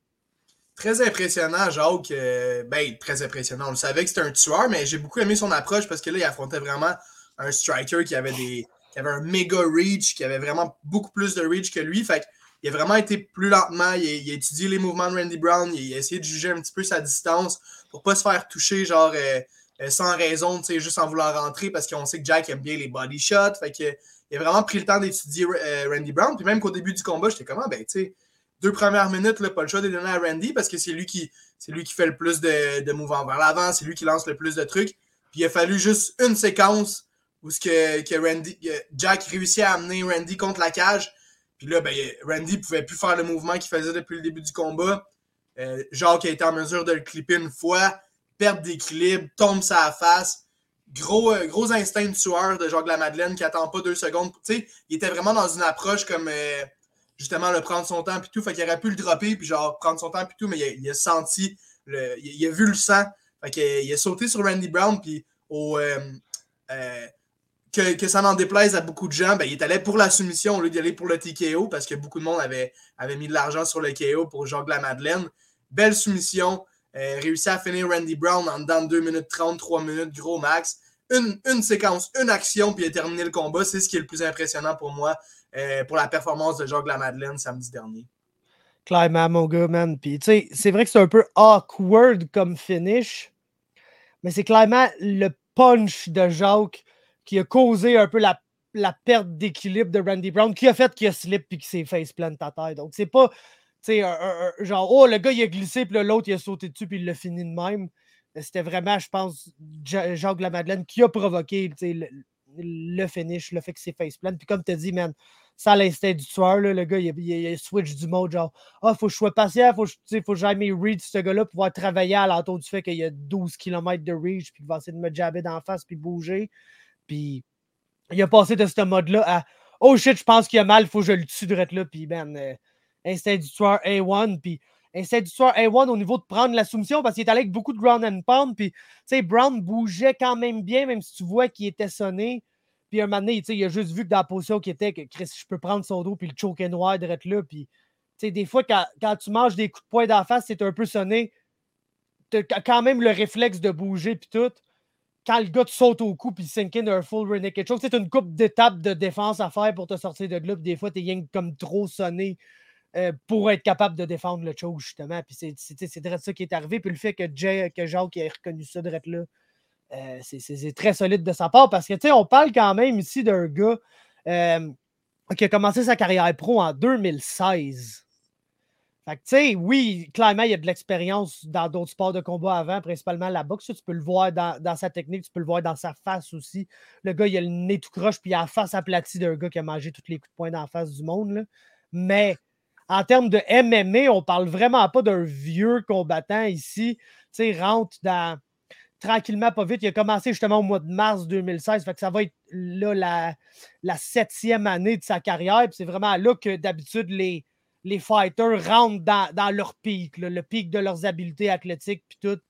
Très impressionnant, Jacques. Ben, très impressionnant. On le savait que c'était un tueur, mais j'ai beaucoup aimé son approche parce que là, il affrontait vraiment un striker qui avait des. qui avait un méga reach, qui avait vraiment beaucoup plus de reach que lui. Fait il a vraiment été plus lentement. Il a, étudié les mouvements de Randy Brown. Il a essayé de juger un petit peu sa distance pour pas se faire toucher, genre, euh, euh, sans raison, juste en voulant rentrer parce qu'on sait que Jack aime bien les body shots. Fait que il a vraiment pris le temps d'étudier euh, Randy Brown. Puis même qu'au début du combat, j'étais comme, ah, ben, tu sais, deux premières minutes, là, pas le choix de donner à Randy parce que c'est lui qui c'est lui qui fait le plus de, mouvements vers l'avant, c'est lui qui lance le plus de trucs. Puis il a fallu juste une séquence où ce que, que Randy, Jack réussit à amener Randy contre la cage. Puis là, ben, Randy pouvait plus faire le mouvement qu'il faisait depuis le début du combat. Euh, Jacques a été en mesure de le clipper une fois, perte d'équilibre, tombe sa face. Gros, euh, gros instinct de tueur de Jacques Lamadeleine qui attend pas deux secondes. Il était vraiment dans une approche comme euh, justement le prendre son temps puis tout. Fait qu'il aurait pu le dropper puis genre prendre son temps puis tout, mais il a, senti, il, a vu le sang. Fait qu'il a sauté sur Randy Brown puis au que, ça n'en déplaise à beaucoup de gens, ben, il est allé pour la soumission au lieu aller pour le TKO parce que beaucoup de monde avait, avait mis de l'argent sur le KO pour Jacques la Madeleine. Belle soumission. Euh, réussi à finir Randy Brown en dedans de 2 minutes 30, 3 minutes, gros max. Une, une séquence, une action, puis il a terminé le combat. C'est ce qui est le plus impressionnant pour moi euh, pour la performance de Jacques la Madeleine samedi dernier. Clairement, mon gars, man. Puis, tu sais, c'est vrai que c'est un peu awkward comme finish, mais c'est clairement le punch de Jacques qui a causé un peu la, perte d'équilibre de Randy Brown, qui a fait qu'il a slip et qu'il s'est face plant à terre. Donc, c'est pas, tu sais, genre, oh, le gars, il a glissé, puis l'autre, il a sauté dessus, puis il l'a fini de même. C'était vraiment, je pense, Jacques Lamadeleine qui a provoqué le, finish, le fait que c'est face plant. Puis comme tu as dit, man, ça l'instinct du tueur, le gars, il a, switch du mode, genre, ah, faut que je sois patient, faut, faut que jamais read ce gars-là pour pouvoir travailler à l'entour du fait qu'il y a 12 km de reach, puis qu'il va essayer de me jabber d'en face, puis bouger. Puis il a passé de ce mode-là à Oh shit, je pense qu'il a mal, il faut que je le tue direct là. Puis ben, instinct du tueur A1. Puis instinct du tueur A1 au niveau de prendre la soumission parce qu'il est allé avec beaucoup de ground and pound. Puis tu sais, Brown bougeait quand même bien, même si tu vois qu'il était sonné. Puis un moment donné, il a juste vu que dans la position qu'il était, que Chris, je peux prendre son dos puis le choker noir direct là. Puis tu sais, des fois, quand, quand, tu manges des coups de poing d'en face, c'est un peu sonné. Tu as quand même le réflexe de bouger puis tout quand le gars te saute au cou puis sink in d'un full rear naked choke, c'est une coupe d'étapes de défense à faire pour te sortir de là. des fois, tu es comme trop sonné euh, pour être capable de défendre le choke, justement. Puis c'est direct ça qui est arrivé. Puis le fait que, Jay, que Jacques ait reconnu ça direct là, euh, c'est très solide de sa part parce que, tu sais, on parle quand même ici d'un gars euh, qui a commencé sa carrière pro en 2016. Fait que, tu sais, oui, clairement, il y a de l'expérience dans d'autres sports de combat avant, principalement la boxe. Tu peux le voir dans, sa technique, tu peux le voir dans sa face aussi. Le gars, il a le nez tout croche, puis il a la face aplatie d'un gars qui a mangé tous les coups de poing dans la face du monde. Mais en termes de MMA, on parle vraiment pas d'un vieux combattant ici. Tu sais, rentre tranquillement, pas vite. Il a commencé justement au mois de mars 2016. Fait que ça va être là la, septième année de sa carrière. C'est vraiment là que d'habitude les les fighters rentrent dans, leur pic, le pic de leurs habiletés athlétiques, puis tout.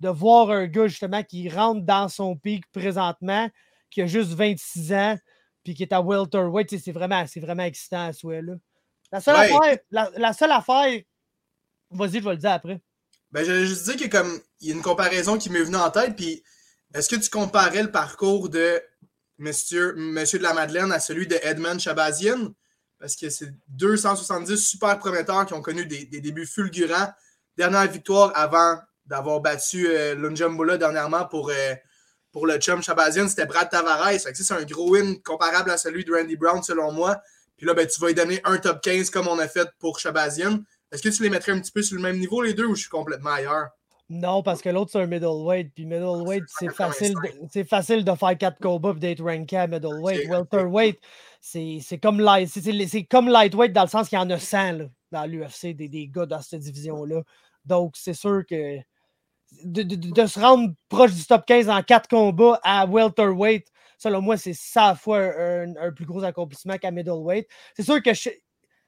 De voir un gars, justement, qui rentre dans son pic présentement, qui a juste 26 ans, puis qui est à welterweight, c'est vraiment, vraiment excitant à souhait. La seule affaire, la, seule affaire, vas-y, je vais le dire après. Ben, je juste dire qu'il comme, il y a une comparaison qui m'est venue en tête, puis est-ce que tu comparais le parcours de Monsieur, Monsieur de la Madeleine à celui de Edmund Chabazian? parce que c'est 270 super prometteurs qui ont connu des, débuts fulgurants. Dernière victoire avant d'avoir battu euh, dernièrement pour, euh, pour le chum Shabazian, c'était Brad Tavares. C'est un gros win comparable à celui de Randy Brown, selon moi. Puis là, ben, tu vas lui donner un top 15 comme on a fait pour Shabazian. Est-ce que tu les mettrais un petit peu sur le même niveau, les deux, ou je suis complètement ailleurs? Non, parce que l'autre, c'est un middleweight. Puis middleweight, c'est facile, de, facile de faire 4 combats et d'être ranké à middleweight. Welterweight, c'est comme, light, comme lightweight dans le sens qu'il y en a 100 dans l'UFC, des, des gars dans cette division-là. Donc, c'est sûr que de, se rendre proche du top 15 en 4 combats à welterweight, selon moi, c'est ça fois un, un, plus gros accomplissement qu'à middleweight. C'est sûr que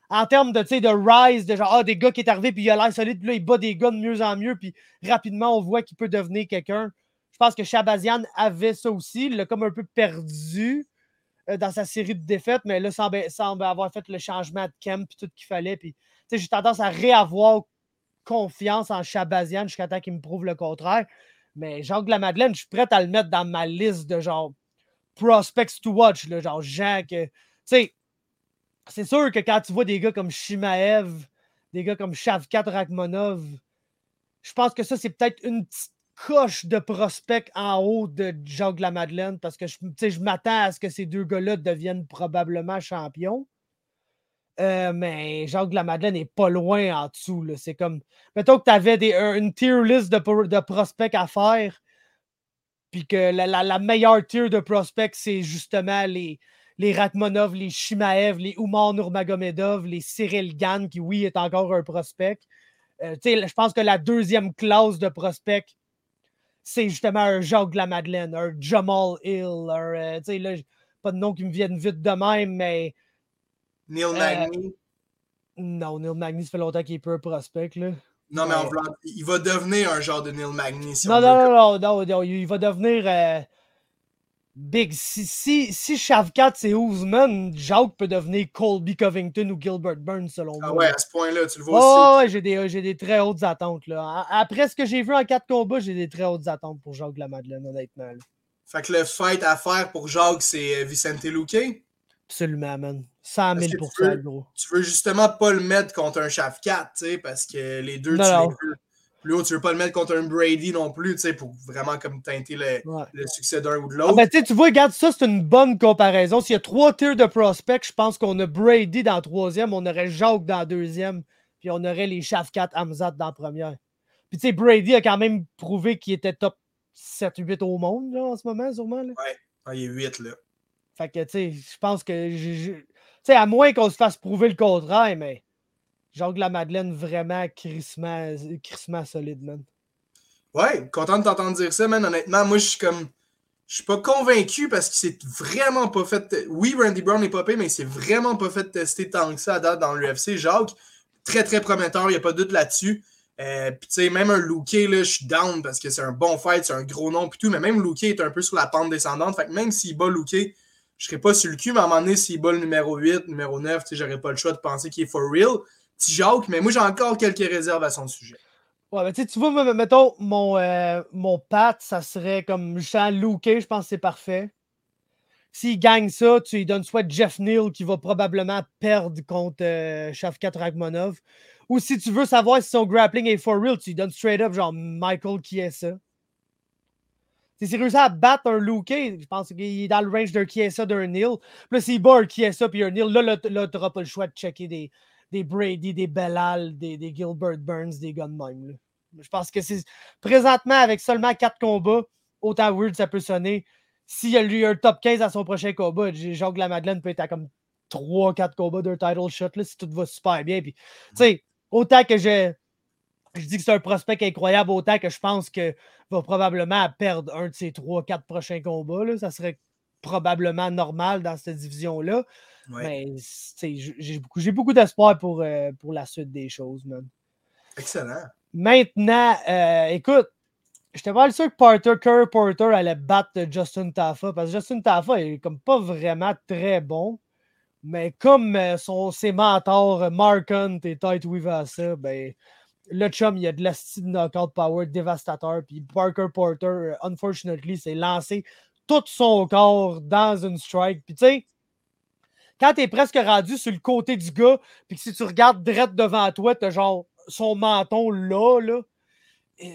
en termes de, de rise, de genre, ah, des gars qui est arrivé, puis il a l'air solide, puis là, il bat des gars de mieux en mieux, puis rapidement, on voit qu'il peut devenir quelqu'un. Je pense que Shabazian avait ça aussi. Il l'a comme un peu perdu euh, dans sa série de défaites, mais là, semble, semble avoir fait le changement de camp, puis tout qu'il fallait. Puis, j'ai tendance à réavoir confiance en Shabazian jusqu'à temps qu'il me prouve le contraire. Mais Jacques de la Madeleine, je suis prêt à le mettre dans ma liste de genre prospects to watch, là, genre Jean Tu sais, c'est sûr que quand tu vois des gars comme Shimaev, des gars comme Shavkat Rakhmonov, je pense que ça, c'est peut-être une petite coche de prospect en haut de Jacques de la Madeleine parce que je, je m'attends à ce que ces deux gars-là deviennent probablement champions. Euh, mais Jacques de la Madeleine n'est pas loin en dessous. C'est comme. Mettons que tu avais une tier list de, de prospects à faire, puis que la, la, meilleure tier de prospects, c'est justement les, les Ratmonov, les Shimaev, les Oumar Nurmagomedov, les Cyril Gann, qui, oui, est encore un prospect. Euh, je pense que la deuxième classe de prospect, c'est justement un Jacques de la Madeleine, un Jamal Hill, un, euh, là, pas de nom qui me viennent vite de même, mais. Neil euh, Magny. non, Neil Magny, ça fait longtemps qu'il est peu un prospect. Là. Non, mais il va devenir un genre de Neil Magny. non, non, non, non, il va devenir. Big, si, si, si Shavkat c'est Ousmane, Jacques peut devenir Colby Covington ou Gilbert Burns selon ah moi. Ah ouais, à ce point-là, tu le vois aussi. Oh, ouais, j'ai des, j'ai des très hautes attentes. Là. Après ce que j'ai vu en quatre combats, j'ai des très hautes attentes pour Jacques Lamadeleine, honnêtement. Fait que le fight à faire pour Jacques, c'est euh, Vicente Luque? Absolument, man. 100 000 tu veux, gros. Tu veux justement pas le mettre contre un Shavkat, tu sais, parce que les deux, tu les veux plus haut, tu veux pas le mettre contre un Brady non plus, tu sais, pour vraiment comme teinter le, le succès d'un ou de l'autre. Ah ben, tu vois, regarde, ça, c'est une bonne comparaison. S'il y a trois tiers de prospects, je pense qu'on a Brady dans le troisième, on aurait Jacques dans le deuxième, puis on aurait les Shafkat Hamzat dans la première. Puis tu sais, Brady a quand même prouvé qu'il était top 7-8 au monde, là, en ce moment, sûrement. Là. Ouais, ah, il est 8, là. Fait que, tu sais, je pense que... Sais, à moins qu'on se fasse prouver le contraire, mais... Jacques la Madeleine, vraiment crissement, solide, man. Ouais, content de t'entendre dire ça, man. Honnêtement, moi, je suis comme. Je suis pas convaincu parce qu'il s'est vraiment pas fait. Oui, Randy Brown est popé, mais il s'est vraiment pas fait tester tant que ça à date dans l'UFC. Jacques, très très prometteur, il n'y a pas de doute là-dessus. Euh, puis tu sais, même un Luke, là, je suis down parce que c'est un bon fight, c'est un gros nom, puis tout, mais même Luke est un peu sur la pente descendante. Fait que même s'il bat Luke, je serais pas sur le cul, mais à un moment donné, s'il bat le numéro 8, numéro 9, tu sais, j'aurais pas le choix de penser qu'il est for real petit Jacques, mais moi j'ai encore quelques réserves à son sujet. Ouais, mais tu vois, mettons, mon, euh, mon pat, ça serait comme Jean Luke, je pense que c'est parfait. S'il gagne ça, tu lui donnes soit Jeff Neal qui va probablement perdre contre euh, Shavkat Ragmonov. Ou si tu veux savoir si son grappling est for real, tu lui donnes straight up genre Michael Chiesa. Si c'est réussi à battre un Luke, je pense qu'il est dans le range d'un Chiesa, d'un Neal. Puis là, s'il bat un Chiesa puis un Neal, là, là, tu n'auras pas le choix de checker des, des Brady, des Bellal, des, des Gilbert Burns, des gars. Je pense que c'est présentement avec seulement quatre combats, autant weird ça peut sonner. S'il y a eu un top 15 à son prochain combat, Jacques la Madeleine peut être à comme 3-4 combats d'un title shot là, si tout va super bien. Puis, autant que je, je dis que c'est un prospect incroyable, autant que je pense qu'il va probablement perdre un de ses 3-4 prochains combats. Là. Ça serait probablement normal dans cette division-là. Mais j'ai beaucoup, beaucoup d'espoir pour, euh, pour la suite des choses, man. Excellent. Maintenant, euh, écoute, j'étais pas sûr que Porter, Curry Porter allait battre Justin Taffa parce que Justin Taffa est comme pas vraiment très bon. Mais comme euh, son, ses mentors Mark Hunt et Tite Weavasa, ben, le chum, il a de la style knockout power dévastateur. Puis Parker Porter, unfortunately, s'est lancé tout son corps dans une strike. Puis tu sais, quand tu es presque rendu sur le côté du gars, puis que si tu regardes direct devant toi, tu as genre son menton là, là.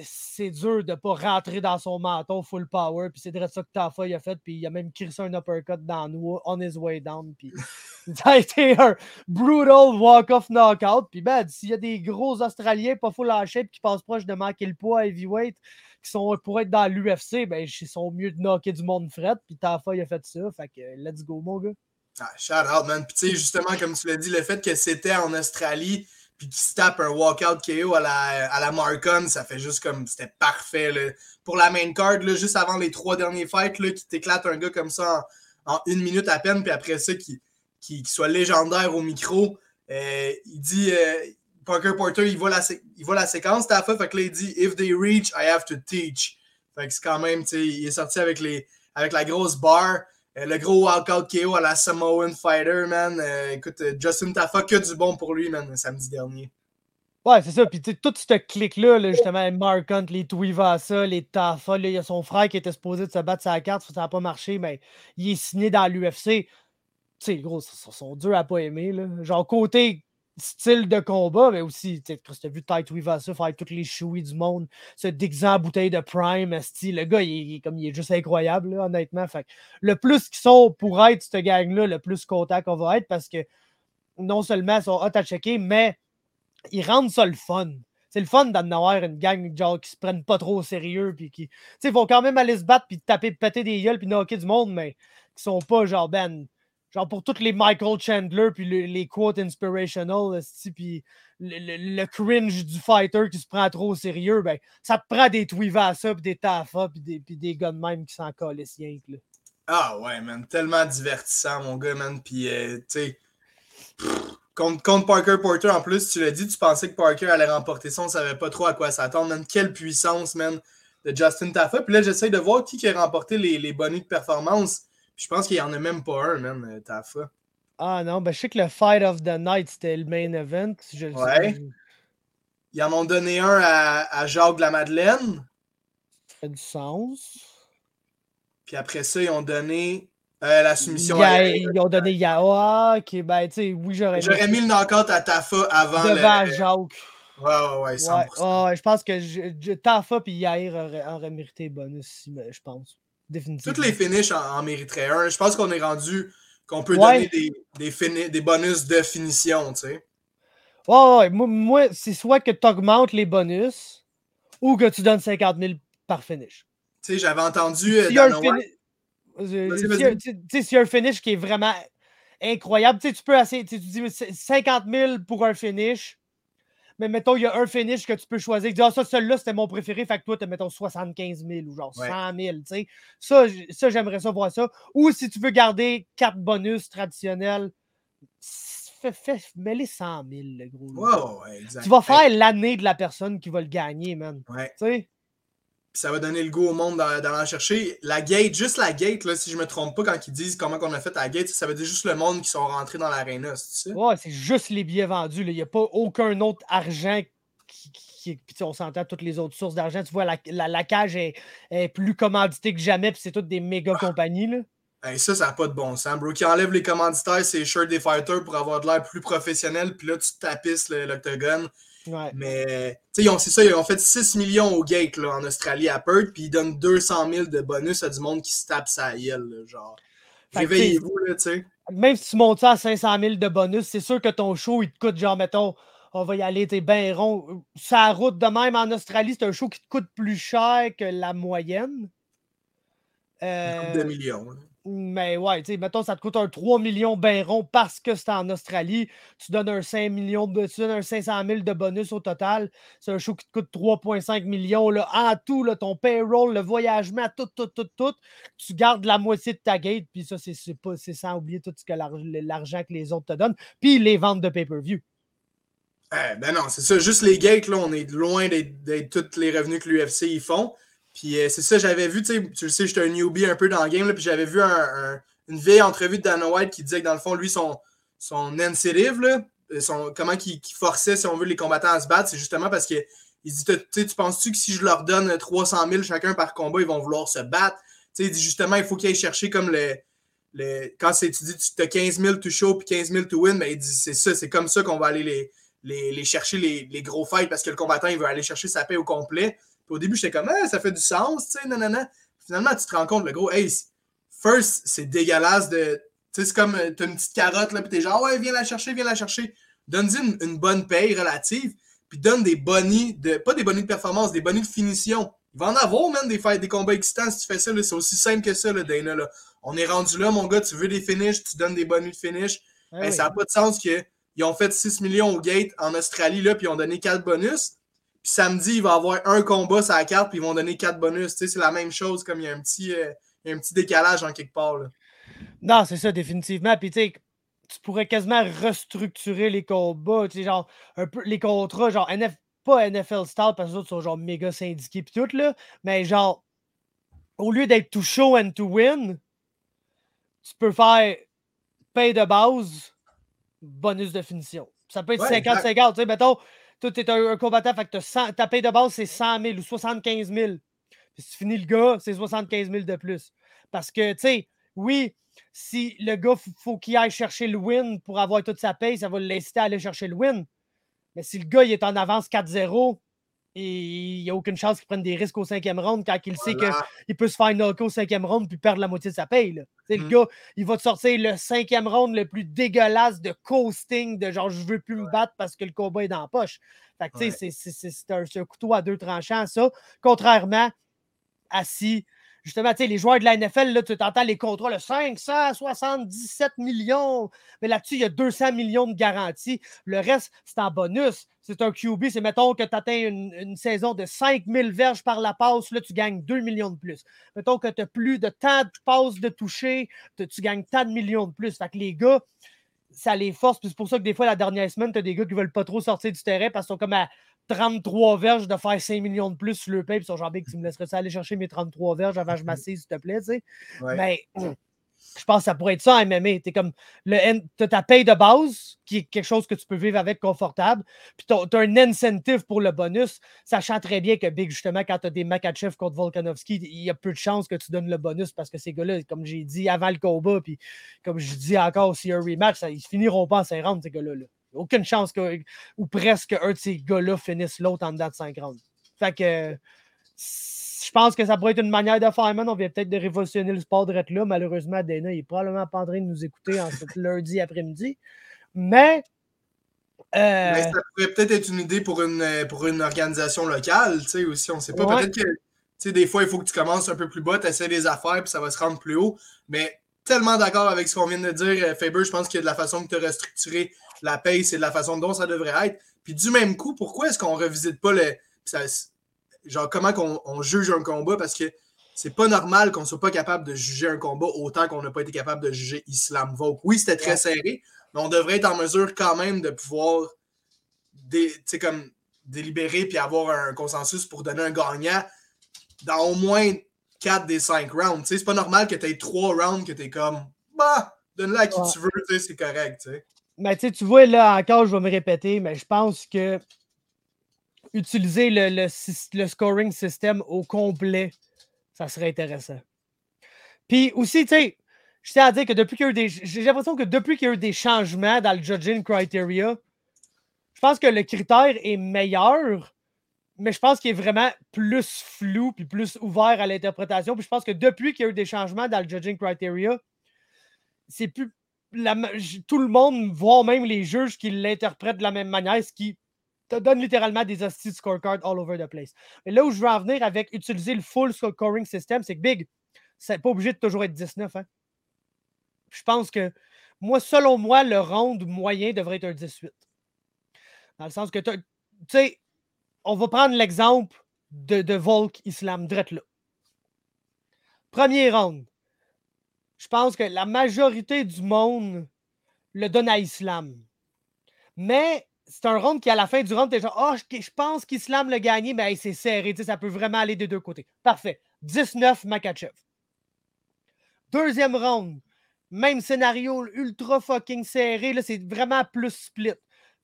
C'est dur de ne pas rentrer dans son menton full power. Puis c'est direct ça que Tafa il a fait. Puis il a même crissé un uppercut dans nous, on his way down. Puis *laughs* Ça a été un brutal walk-off knockout. Puis ben, s'il y a des gros Australiens pas full en shape qui passent proche de manquer le poids à heavyweight, qui sont pour être dans l'UFC, ben, ils sont mieux de knocker du monde fret. Puis Tafa, il a fait ça. Fait que let's go, mon gars. Ah, shout out, man. Puis tu sais, *laughs* justement, comme tu l'as dit, le fait que c'était en Australie, puis qu'il se tape un walkout KO à la, à la Marcon, ça fait juste comme. C'était parfait. Là. Pour la main card, là, juste avant les trois derniers fights, là, qui t'éclate un gars comme ça en, une minute à peine, puis après ça, qui, qui, soit légendaire au micro. Euh, il dit. Euh, Parker Porter, il voit la, il voit la séquence, t'as fait, fait que là, il dit If they reach, I have to teach. Fait que c'est quand même, tu sais, il est sorti avec, les, avec la grosse barre. Euh, le gros walkout KO à la Samoan Fighter, man. Euh, écoute, euh, Justin Tafa, que du bon pour lui, man, samedi dernier. Ouais, c'est ça. Puis tout ce clic-là, là, justement, Mark Hunt, les Tuivasa, les Tafa, il y a son frère qui était supposé de se battre sa carte, ça n'a pas marché, mais il est signé dans l'UFC. Tu sais, gros, ils sont durs à pas aimer. Là. Genre, côté style de combat, mais aussi, tu as vu Ty Tuivasa faire toutes les chouilles du monde, se déguisant bouteille de Prime, style, le gars, il, est, comme, il est juste incroyable, honnêtement. Fait le plus qu'ils sont pour être cette gang-là, le plus content qu'on va être parce que non seulement ils sont hot à checker, mais ils rendent ça le fun. C'est le fun d'en avoir une gang genre, qui se prennent pas trop au sérieux, puis qui, ils vont quand même aller se battre, puis taper, péter des gueules, puis knocker du monde, mais qui sont pas genre, ben, genre pour tous les Michael Chandler, puis les quotes inspirational, puis le, cringe du fighter qui se prend trop au sérieux, ben, ça te prend des ça, puis des Tafa, puis des, puis des gars de même qui s'en collent rien. Ah ouais, man, tellement divertissant, mon gars, man, puis euh, tu sais. Contre, Parker Porter, en plus, tu l'as dit, tu pensais que Parker allait remporter ça, on savait pas trop à quoi s'attendre, man. Quelle puissance, man, de Justin Tafa. Puis là, j'essaie de voir qui, qui a remporté les, les bonus de performance. Je pense qu'il n'y en a même pas un, man, euh, Tafa. Ah non, ben je sais que le Fight of the Night, c'était le main event. Je ouais. Ils en ont donné un à, à Jacques de la Madeleine. Ça fait du sens. Puis après ça, ils ont donné euh, la soumission à Ils ont donné Yawa. Ok, ben tu sais, oui, j'aurais mis. J'aurais mis le knockout à Tafa avant. Devant le... Jacques. Ouais, ouais, ouais, 100%. Ouais, je pense que je, Tafa et Yair auraient, auraient mérité bonus, je pense. Toutes les finishes en, mériteraient un. Je pense qu'on est rendu qu'on peut donner des, des, bonus de finition, tu sais. Ouais, Moi, c'est soit que tu augmentes les bonus ou que tu donnes 50 000 par finish. Tu sais, j'avais entendu. S'il y, a un finish qui est vraiment incroyable, tu peux assez. Tu dis 50 000 pour un finish mais mettons, il y a un finish que tu peux choisir. Tu dis, ah, ça, celui-là, c'était mon préféré, fait que toi, tu mettons 75 000 ou genre 100 000. sais. Ça, ça j'aimerais ça voir ça. Ou si tu veux garder quatre bonus traditionnels, fais, fais, mets-les 100 000, le gros. Ouais, exact. Tu vas faire l'année de la personne qui va le gagner, man. Ouais. Tu sais? Ça va donner le goût au monde d'en chercher. La gate, juste la gate, là, si je me trompe pas, quand ils disent comment on a fait la gate, ça veut dire juste le monde qui sont rentrés dans l'aréna, c'est ça? Ouais, c'est juste les billets vendus. Il n'y a pas aucun autre argent qui. qui puis on s'entend toutes les autres sources d'argent. Tu vois, la, la, cage est, plus commanditée que jamais, puis c'est toutes des méga ah. compagnies. Là. ça, ça n'a pas de bon sens, bro. Qui enlève les commanditaires, c'est shirt des fighters pour avoir de l'air plus professionnel, puis là, tu tapisses l'octogone. Mais, tu sais, c'est ça, ils ont fait 6 millions au gate là, en Australie à Perth, puis ils donnent 200 000 de bonus à du monde qui se tape sa gueule, genre. Réveillez-vous, là, tu sais. Même si tu montes ça à 500 000 de bonus, c'est sûr que ton show, il te coûte, genre, mettons, on va y aller, t'es bien rond. Sa route de même en Australie, c'est un show qui te coûte plus cher que la moyenne. Euh... 2 millions. Mais ouais, tu sais, mettons, ça te coûte un 3 millions bien rond parce que c'est en Australie. Tu donnes un 5 millions de, tu un 500 000 de bonus au total. C'est un show qui te coûte 3,5 millions. Là, en tout, là, ton payroll, le voyagement, tout, tout, tout, tout. Tu gardes la moitié de ta gate. Puis ça, c'est sans oublier tout ce que l'argent que les autres te donnent. Puis les ventes de pay-per-view. Eh, ben non, c'est ça. Juste les gates, là, on est loin d'être tous les revenus que l'UFC ils font. Puis euh, c'est ça, j'avais vu, tu le sais, j'étais un newbie un peu dans le game, là, puis j'avais vu une vieille entrevue de Dana White qui disait que dans le fond, lui, son, son incentive, euh, comment il, forçait, si on veut, les combattants à se battre, c'est justement parce que il dit, tu penses-tu que si je leur donne 300 000 chacun par combat, ils vont vouloir se battre? sais, il dit justement, il faut qu'ils aillent chercher comme le. le quand tu dis tu as 15 000 to show puis 15 000 to win, mais il dit c'est ça, c'est comme ça qu'on va aller les, les, les chercher les, les, gros fights parce que le combattant, il veut aller chercher sa paix au complet au début, j'étais comme, ah, ça fait du sens, tu sais, nanana. Finalement, tu te rends compte, le gros, hey, first, c'est dégueulasse de. sais, c'est comme, euh, t'as une petite carotte, là, puis t'es genre, ouais, viens la chercher, viens la chercher. Donne-y une, une, bonne paye relative, puis donne des bonnies, de, pas des bonnies de performance, des bonnies de finition. Il va en avoir, même, des, des combats excitants si tu fais ça. C'est aussi simple que ça, là, Dana. Là. On est rendu là, mon gars, tu veux des finishes, tu donnes des bonnies de finish. Ah ben, Ça n'a pas de sens qu'ils ont fait 6 millions au gate en Australie, là, puis ils ont donné 4 bonus. Puis samedi, il va y avoir un combat sur la carte, puis ils vont donner 4 bonus. C'est la même chose, comme il y a un petit, euh, un petit décalage en quelque part. Là. Non, c'est ça, définitivement. Puis tu sais, tu pourrais quasiment restructurer les combats, tu sais, genre, un peu, les contrats, genre, NF, pas NFL style, parce que les autres sont genre méga syndiqués pis tout, là, mais genre, au lieu d'être to show and to win, tu peux faire paye de base, bonus de finition. Ça peut être 50-50, tu sais, mettons, toi, tu es un, combattant, que ta paye de base, c'est 100 000 ou 75 000. Puis si tu finis le gars, c'est 75 000 de plus. Parce que, tu sais, oui, si le gars, faut qu'il aille chercher le win pour avoir toute sa paye, ça va l'inciter à aller chercher le win. Mais si le gars il est en avance 4-0 et il n'y a aucune chance qu'il prenne des risques au cinquième round quand il sait qu'il peut se faire knocker au cinquième round puis perdre la moitié de sa paye. Là. Le mmh. gars, il va te sortir le cinquième round le plus dégueulasse de coasting, de genre je veux plus me battre parce que le combat est dans la poche. Fait que, c'est un, un, couteau à deux tranchants, ça. Contrairement à si justement, les joueurs de la NFL, là, tu t'entends les contrats, le 577 millions, mais là-dessus, il y a 200 millions de garanties. Le reste, c'est en bonus. C'est un QB, c'est mettons que tu atteins une, saison de 5000 verges par la passe, là, tu gagnes 2 millions de plus. Mettons que tu as plus de temps de passes de toucher, tu gagnes tant de millions de plus. Fait que les gars, ça les force. c'est pour ça que des fois, la dernière semaine, tu as des gars qui veulent pas trop sortir du terrain parce qu'ils sont comme à 33 verges de faire 5 millions de plus sur le paye. Puis sont genre, tu me laisserais ça aller chercher mes 33 verges avant que je *laughs* m'assise, s'il te plaît, tu sais. Mais *clears throat* je pense que ça pourrait être ça en MMA. Tu comme le as ta paye de base, qui est quelque chose que tu peux vivre avec confortable. Puis tu as, un incentive pour le bonus, sachant très bien que Big, justement, quand tu as des Makachev contre Volkanovski, il y a peu de chances que tu donnes le bonus parce que ces gars-là, comme j'ai dit avant le combat, puis comme je dis encore, s'il y a un rematch, ça, ils finiront pas en 5 rounds, ces gars-là. Là. Aucune chance que, ou presque un de ces gars-là finisse l'autre en dedans de 5 rounds. Fait que je pense que ça pourrait être une manière de faire, man. On vient peut-être de révolutionner le sport de là. Malheureusement, Dana, il est probablement pas en train de nous écouter en ce *laughs* lundi après-midi. Mais. Euh, Mais ça pourrait peut-être être une idée pour une, pour une organisation locale, tu sais, aussi. On sait pas. Peut-être que, tu sais, des fois, il faut que tu commences un peu plus bas, tu essaies des affaires, puis ça va se rendre plus haut. Mais tellement d'accord avec ce qu'on vient de dire, euh, Faber. Je pense que de la façon que tu as restructuré la paye, c'est de la façon dont ça devrait être. Puis du même coup, pourquoi est-ce qu'on revisite pas le. genre, comment on, juge un combat? Parce que c'est pas normal qu'on soit pas capable de juger un combat autant qu'on n'a pas été capable de juger Islam Volk. Oui, c'était très serré, mais on devrait être en mesure quand même de pouvoir comme délibérer puis avoir un consensus pour donner un gagnant dans au moins 4 des 5 rounds. C'est pas normal que tu aies 3 rounds que tu es comme bah, donne-le à qui tu veux, c'est correct. Mais tu vois, là encore, je vais me répéter, mais je pense que utiliser le, le, scoring system au complet, ça serait intéressant. Puis aussi, tu sais, je tiens à dire que depuis qu'il y a eu des. J'ai l'impression que depuis qu'il y a eu des changements dans le judging criteria, je pense que le critère est meilleur, mais je pense qu'il est vraiment plus flou puis plus ouvert à l'interprétation. Puis je pense que depuis qu'il y a eu des changements dans le judging criteria, c'est plus tout le monde, voire même les juges qui l'interprètent de la même manière, ce qui te donne littéralement des hosties de scorecard all over the place. Mais là où je veux en venir avec utiliser le full scoring system, c'est que Big, c'est pas obligé de toujours être 19. Hein. Je pense que, moi, selon moi, le round moyen devrait être un 18. Dans le sens que, tu sais, on va prendre l'exemple de, de Volk Islam, drette là. Premier round, je pense que la majorité du monde le donne à Islam. Mais c'est un round qui, à la fin du round, t'es genre, oh, je, pense qu'Islam l'a gagné, mais c'est serré, ça peut vraiment aller des deux côtés. Parfait. 19, Makachev. Deuxième round, même scénario, ultra fucking serré, c'est vraiment plus split.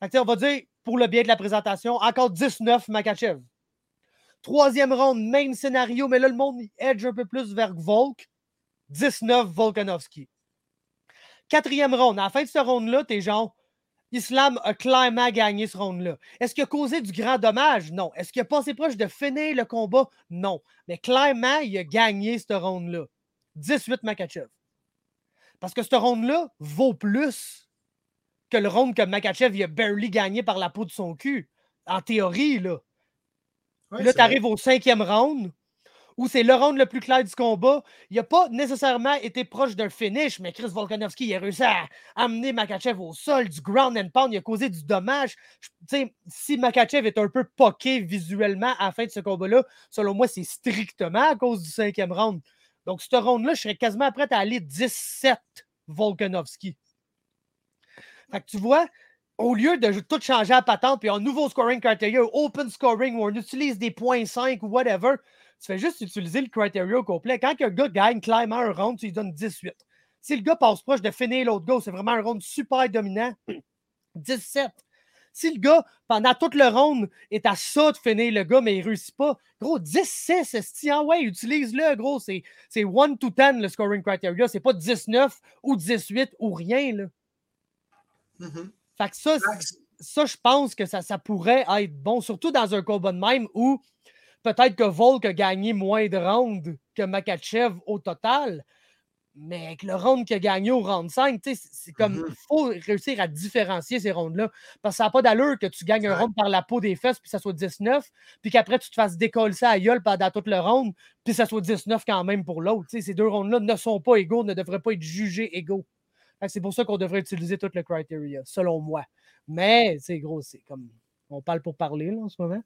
on va dire, pour le bien de la présentation, encore 19, Makachev. Troisième round, même scénario, mais là, le monde edge un peu plus vers Volk. 19 Volkanovski. Quatrième round. À la fin de ce round-là, t'es genre, Islam a clairement gagné ce round-là. Est-ce qu'il a causé du grand dommage? Non. Est-ce qu'il a passé proche de finir le combat? Non. Mais clairement, il a gagné ce round-là. 18 Makachev. Parce que ce round-là vaut plus que le round que Makachev il a barely gagné par la peau de son cul. En théorie, là. là, tu arrives au cinquième round, où c'est le round le plus clair du combat. Il n'a pas nécessairement été proche d'un finish, mais Chris Volkanovski a réussi à amener Makachev au sol, du ground and pound, il a causé du dommage. si Makachev est un peu poqué visuellement à la fin de ce combat-là, selon moi, c'est strictement à cause du cinquième round. Donc, ce round-là, je serais quasiment prêt à aller 17 Volkanovski. Fait tu vois, au lieu de tout changer à patente, puis un nouveau scoring criteria, open scoring, où on utilise des points 5 ou whatever, tu fais juste utiliser le criteria au complet. Quand un gars gagne clairement un round, tu lui donnes 18. Si le gars passe proche de finir l'autre gars, c'est vraiment un round super dominant, 17. Si le gars, pendant tout le round, est à ça de finir le gars, mais il ne réussit pas, gros, 16, c'est ah ouais, utilise-le, gros. C'est 1 to 10 le scoring criteria. C'est pas 19 ou 18 ou rien, là. Mm-hmm. Fait que ça, ça, je pense que ça, ça pourrait être bon, surtout dans un combat de même où Peut-être que Volk a gagné moins de rounds que Makachev au total, mais avec le round qu'il a gagné au round 5, c'est comme il mm-hmm. faut réussir à différencier ces rounds-là. Parce que ça n'a pas d'allure que tu gagnes un round par la peau des fesses, puis ça soit 19, puis qu'après tu te fasses décoller ça à gueule pendant tout le round, puis ça soit 19 quand même pour l'autre. Ces deux rounds-là ne sont pas égaux, ne devraient pas être jugés égaux. C'est pour ça qu'on devrait utiliser tout le criteria, selon moi. Mais, c'est gros, c'est comme. On parle pour parler là, en ce moment.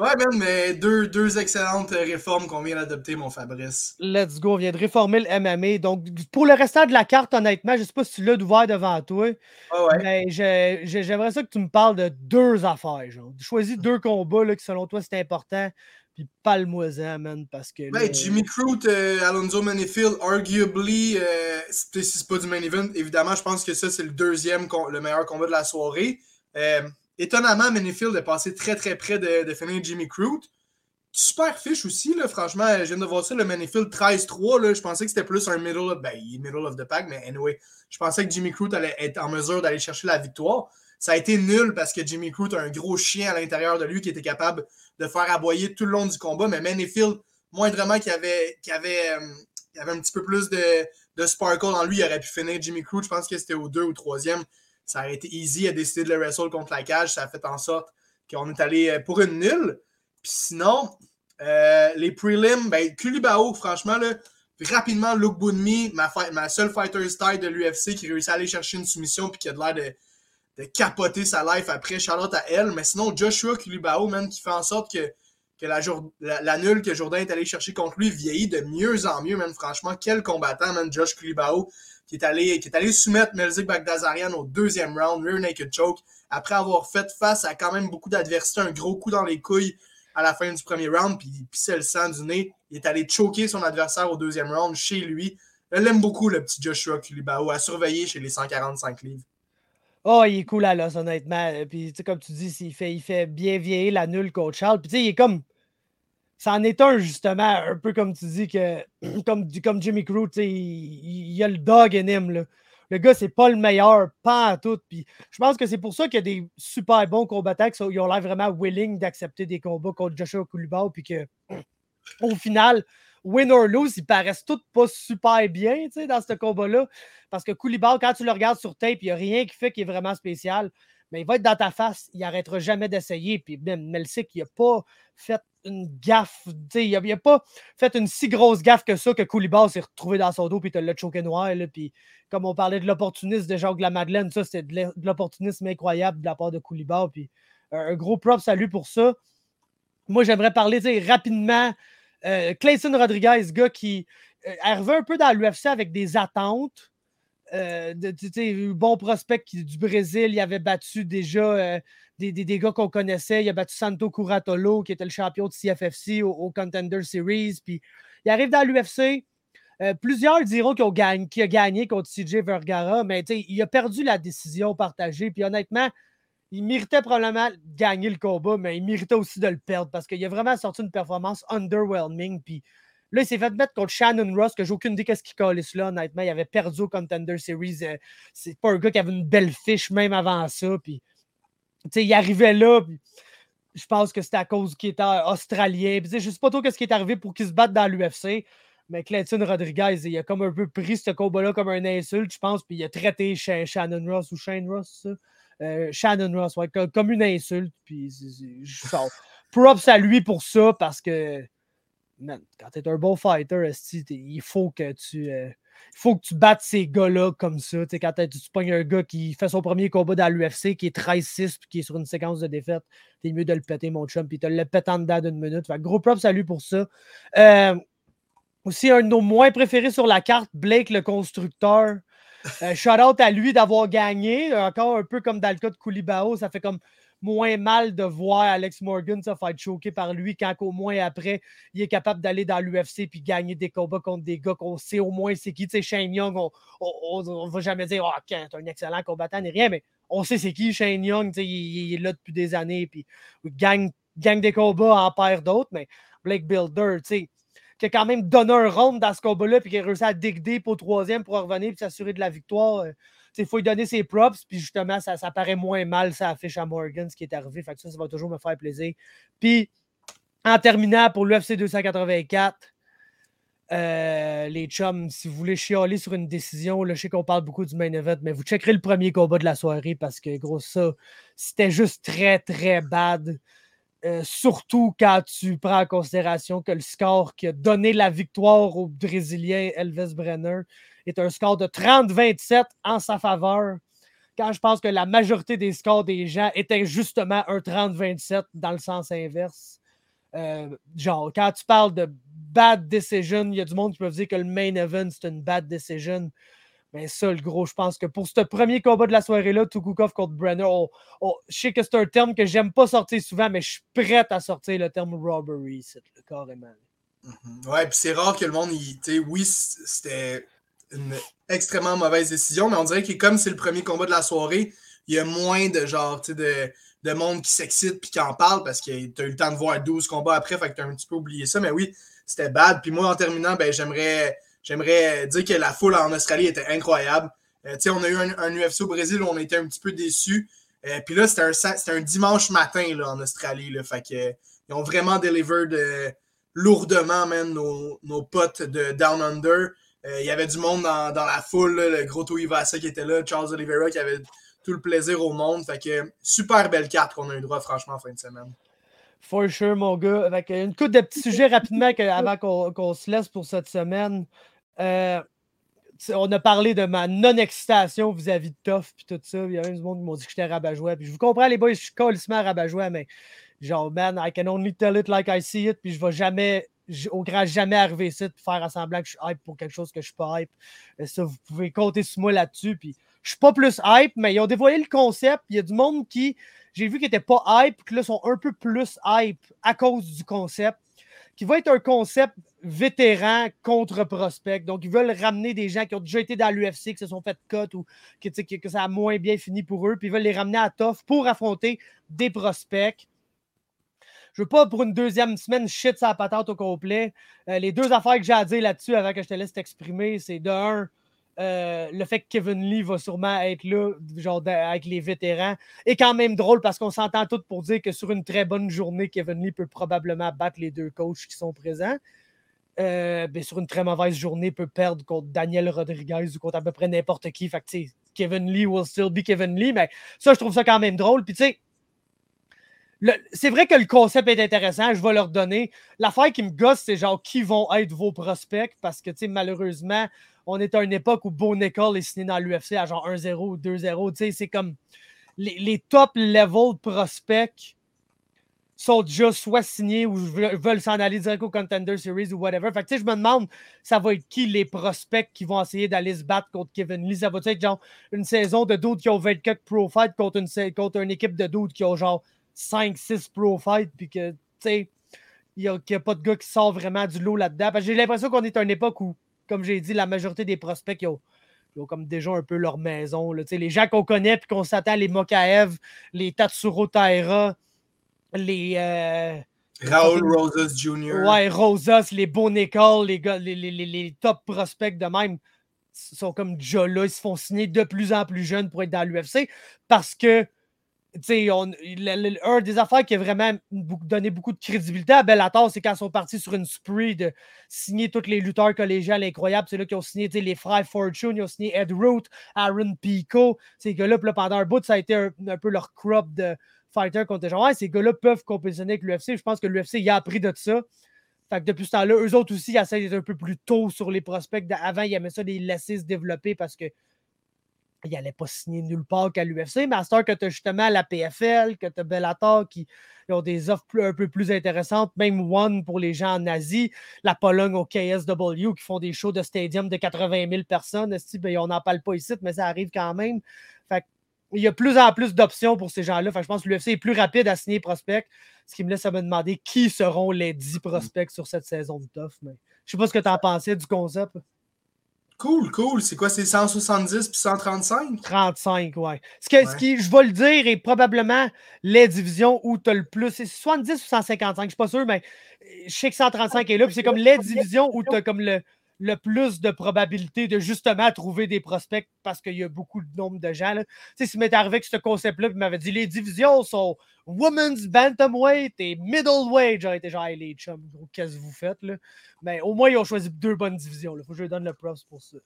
Ouais, ben, mais deux, deux excellentes réformes qu'on vient d'adopter, mon Fabrice. Let's go, on vient de réformer le MMA. Donc, pour le restant de la carte, honnêtement, je ne sais pas si tu l'as ouvert devant toi. Ah ouais. Mais j'aimerais ça que tu me parles de deux affaires. Genre. Choisis deux combats là, qui, selon toi, c'est important. Puis parle-moi-en, man, parce que. Ouais, Jimmy Crute, euh, Alonzo Manifield, arguably, euh, si c'est pas du main event, évidemment, je pense que ça, c'est le deuxième, le meilleur combat de la soirée. Euh, Étonnamment, Manifield est passé très très près de, finir Jimmy Crute. Super fiche aussi, là, franchement. Je viens de voir ça, le Manifield 13-3. Je pensais que c'était plus un middle of, ben, middle of the pack, mais anyway, je pensais que Jimmy Crute allait être en mesure d'aller chercher la victoire. Ça a été nul parce que Jimmy Crute a un gros chien à l'intérieur de lui qui était capable de faire aboyer tout le long du combat. Mais Manifield, moindrement qu'il avait, avait, euh, avait un petit peu plus de, de sparkle en lui, il aurait pu finir Jimmy Crute. Je pense que c'était au 2 ou 3e ça a été easy à décider de le wrestle contre la cage. Ça a fait en sorte qu'on est allé euh, pour une nulle. Puis sinon, euh, les prelims, ben, Kulibao, franchement, là, rapidement, Luke Bunmi, ma, ma seule fighter style de l'UFC qui réussit à aller chercher une soumission puis qui a l'air de, de, capoter sa life après Charlotte à elle. Mais sinon, Joshua Kulibao, même, qui fait en sorte que, que la, nulle que Jourdain est allé chercher contre lui vieillit de mieux en mieux, même. Franchement, quel combattant, man, Josh Kulibao qui est allé, qui est allé soumettre Melzik Bagdazarian au deuxième round, rear naked choke, après avoir fait face à quand même beaucoup d'adversité, un gros coup dans les couilles à la fin du premier round, puis il pissait le sang du nez. Il est allé choquer son adversaire au deuxième round chez lui. Je l'aime beaucoup, le petit Joshua Kulibao, à surveiller chez les 145 livres. Oh, il est cool à l'os, honnêtement. Puis, comme tu dis, il fait, il fait bien vieillir la nulle coach Charles. Puis, tu sais, il est comme ça en est un, justement, un peu comme tu dis, que *clears throat* comme, comme Jimmy Crew, il, il, y a le dog in him. Là. Le gars, c'est pas le meilleur, pas à tout. Puis je pense que c'est pour ça qu'il y a des super bons combattants qui ont l'air vraiment willing d'accepter des combats contre Joshua Koulibaly. Puis que, *clears throat* au final, win or lose, ils paraissent tous pas super bien dans ce combat-là. Parce que Koulibaly, quand tu le regardes sur tape, il n'y a rien qui fait qui est vraiment spécial. Mais il va être dans ta face, il n'arrêtera jamais d'essayer. Puis même Melsic, il n'a pas fait une gaffe. Il n'a pas fait une si grosse gaffe que ça que Koulibaly s'est retrouvé dans son dos et te l'a choqué noir. Là, puis comme on parlait de l'opportunisme de Jacques la Madeleine, ça, c'était de l'opportunisme incroyable de la part de Koulibaly. Puis un gros prop salut pour ça. Moi, j'aimerais parler rapidement. Euh, Clayton Rodriguez, gars qui euh, un peu dans l'UFC avec des attentes. Euh, de, bon prospect du Brésil, il avait battu déjà euh, des, gars qu'on connaissait. Il a battu Santo Curatolo, qui était le champion de CFFC au, Contender Series. Puis il arrive dans l'UFC. Euh, plusieurs diront qu'il a, gagné contre CJ Vergara, mais il a perdu la décision partagée. Puis honnêtement, il méritait probablement de gagner le combat, mais il méritait aussi de le perdre parce qu'il a vraiment sorti une performance underwhelming. Puis là, il s'est fait mettre contre Shannon Ross, que j'ai aucune idée qu'est-ce qu'il collait là, honnêtement. Il avait perdu au Contender Series. Euh, c'est pas un gars qui avait une belle fiche même avant ça. Puis il arrivait là, je pense que c'était à cause qu'il était australien. je ne sais pas trop ce qui est arrivé pour qu'il se batte dans l'UFC. Mais Clayton Rodriguez, il a comme un peu pris ce combat-là comme un insulte, je pense, puis il a traité Shannon Ross ou Shane Ross. Euh, Shannon Ross, comme une insulte. Puis je props à lui pour ça parce que, man, quand t'es un bon fighter, il faut que tu. Euh, faut que tu battes ces gars-là comme ça. quand tu pognes un gars qui fait son premier combat dans l'UFC, qui est 13-6 puis qui est sur une séquence de défaite, t'es mieux de le péter, mon chum, puis te le en dedans d'une minute. Gros props à lui pour ça. Euh, aussi, un de nos moins préférés sur la carte, Blake le constructeur. Euh, shout out à lui d'avoir gagné. Encore un peu comme dans le cas de Koulibaho, ça fait comme moins mal de voir Alex Morgan se faire choquer par lui quand au moins après, il est capable d'aller dans l'UFC puis gagner des combats contre des gars qu'on sait au moins c'est qui. Tu sais, Shane Young, on ne va jamais dire oh, c'est un excellent combattant ni rien, mais on sait c'est qui Shane Young. Tu sais, il, est là depuis des années puis il gagne, gagne des combats en perd d'autres, mais Blake Builder, tu sais qui a quand même donné un round dans ce combat-là, puis qui a réussi à dig deep au troisième pour revenir et s'assurer de la victoire. Il faut lui donner ses props, puis justement, ça, ça paraît moins mal, ça affiche à Morgan, ce qui est arrivé. Fait que ça, ça va toujours me faire plaisir. Puis, en terminant pour l'UFC 284, euh, les chums, si vous voulez chialer sur une décision, là, je sais qu'on parle beaucoup du main event, mais vous checkerez le premier combat de la soirée parce que, gros, ça, c'était juste très, très bad. Euh, surtout quand tu prends en considération que le score qui a donné la victoire au Brésilien Elvis Brenner est un score de 30-27 en sa faveur. Quand je pense que la majorité des scores des gens étaient justement un 30-27 dans le sens inverse. Euh, genre, quand tu parles de bad decision, il y a du monde qui peut dire que le main event, c'est une bad decision. Mais ça, le gros, je pense que pour ce premier combat de la soirée-là, Tukukov contre Brenner, je sais que c'est un terme que j'aime pas sortir souvent, mais je suis prêt à sortir le terme robbery, c'est carrément. Mm Ouais, puis c'est rare que le monde, il, oui, c'était une extrêmement mauvaise décision, mais on dirait que comme c'est le premier combat de la soirée, il y a moins de genre, de, de monde qui s'excite puis qui en parle parce que tu as eu le temps de voir 12 combats après, fait que tu as un petit peu oublié ça, mais oui, c'était bad. Puis moi, en terminant, ben, j'aimerais J'aimerais dire que la foule en Australie était incroyable. Euh, on a eu un, UFC au Brésil où on était un petit peu déçus. Euh, puis là, c'était un, un, dimanche matin là, en Australie. Fait ils ont vraiment delivered euh, lourdement, man, nos, nos, potes de Down Under. Il y avait du monde dans, dans la foule, le gros Toivasa qui était là, Charles Oliveira qui avait tout le plaisir au monde. Fait que super belle carte qu'on a eu droit, franchement, en fin de semaine. For sure, mon gars. Avec une coupe de petits sujets rapidement avant qu'on se laisse pour cette semaine. Euh, on a parlé de ma non-excitation vis-à-vis de Toff puis tout ça. Il y a un du monde qui m'ont dit que j'étais rabat-joie. Puis je vous comprends, les boys, je suis colissement rabat-joie, mais genre, man, I can only tell it like I see it. Puis je vais jamais, au grand jamais arriver ici de faire semblant que je suis hype pour quelque chose que je suis pas hype. Et ça, vous pouvez compter sur moi là-dessus. Puis je suis pas plus hype, mais ils ont dévoilé le concept. Il y a du monde qui, j'ai vu qui n'était pas hype, qui là sont un peu plus hype à cause du concept qui va être un concept vétéran contre prospect. Donc, ils veulent ramener des gens qui ont déjà été dans l'UFC, qui se sont fait cut ou que, que, ça a moins bien fini pour eux, puis ils veulent les ramener à TOF pour affronter des prospects. Je veux pas pour une deuxième semaine shit sa patente au complet. Euh, les deux affaires que j'ai à dire là-dessus avant que je te laisse t'exprimer, c'est de un, euh, le fait que Kevin Lee va sûrement être là, genre avec les vétérans, est quand même drôle parce qu'on s'entend tous pour dire que sur une très bonne journée, Kevin Lee peut probablement battre les deux coachs qui sont présents. Euh, ben, sur une très mauvaise journée, peut perdre contre Daniel Rodriguez ou contre à peu près n'importe qui. Fait Kevin Lee will still be Kevin Lee, mais ça, je trouve ça quand même drôle. Puis, c'est vrai que le concept est intéressant, je vais leur donner. L'affaire qui me gosse, c'est genre qui vont être vos prospects? Parce que, malheureusement, on est à une époque où Bo Nickel est signé dans l'UFC à genre 1-0 ou 2-0. Tu sais, c'est comme les, top level prospects sont déjà soit signés ou veulent s'en aller direct au Contender Series ou whatever. Fait que, tu sais, je me demande, ça va être qui les prospects qui vont essayer d'aller se battre contre Kevin Lee? Ça va être genre une saison de doutes qui ont 24 pro fight contre une, contre équipe de doutes qui ont genre 5-6 pro fight puis que, tu sais, il n'y a, pas de gars qui sort vraiment du lot là-dedans. J'ai l'impression qu'on est à une époque où comme j'ai dit, la majorité des prospects qui ont, comme déjà un peu leur maison. Là. Les gens qu'on connaît et qu'on s'attend, les Mokaev, les Tatsuro Taira, les. Euh, Raoul Rosas Jr. Ouais, Rosas, les Beau les, les, les, les, top prospects de même sont comme déjà là. Ils se font signer de plus en plus jeunes pour être dans l'UFC parce que on, un des affaires qui a vraiment donné beaucoup de crédibilité à Bellator, c'est quand ils sont partis sur une spree de signer tous les lutteurs collégiales incroyables. C'est là qu'ils ont signé les frères Fortune, ils ont signé Ed Root, Aaron Pico. Ces gars-là, pendant un bout, ça a été un, peu leur crop de fighter contre genre, ouais, ces gars-là peuvent compétitionner avec l'UFC. Je pense que l'UFC a appris de ça. Depuis ce temps-là, eux autres aussi, ils essaient d'être un peu plus tôt sur les prospects. Avant, ils aimaient ça les laisser se développer parce que il n'allait pas signer nulle part qu'à l'UFC. Mais à ce que tu as justement la PFL, que tu as Bellator qui ont des offres un peu plus intéressantes, même One pour les gens en Asie, la Pologne au KSW qui font des shows de stadium de 80 000 personnes. Ben, on n'en parle pas ici, mais ça arrive quand même. Fait il y a plus en plus d'options pour ces gens-là. je pense que l'UFC est plus rapide à signer prospects, ce qui me laisse à me demander qui seront les 10 prospects sur cette saison de TOF. Mais je sais pas ce que tu en pensais du concept. Cool, cool. C'est quoi, c'est 170 puis 135? 35, ouais. Ce, que, ce qui, je vais le dire, est probablement les divisions où tu as le plus. C'est 70 ou 155, je suis pas sûr, mais je sais que 135 est là. Puis c'est comme les divisions où tu as comme le, le plus de probabilité de justement trouver des prospects parce qu'il y a beaucoup de nombre de gens. Là. Tu sais, si m'était arrivé avec ce concept-là, il m'avait dit les divisions sont Women's Bantamweight et Middleweight. J'aurais été genre, les chums, qu'est-ce que vous faites? Là? Mais au moins, ils ont choisi deux bonnes divisions. Il faut que je donne le props pour ça.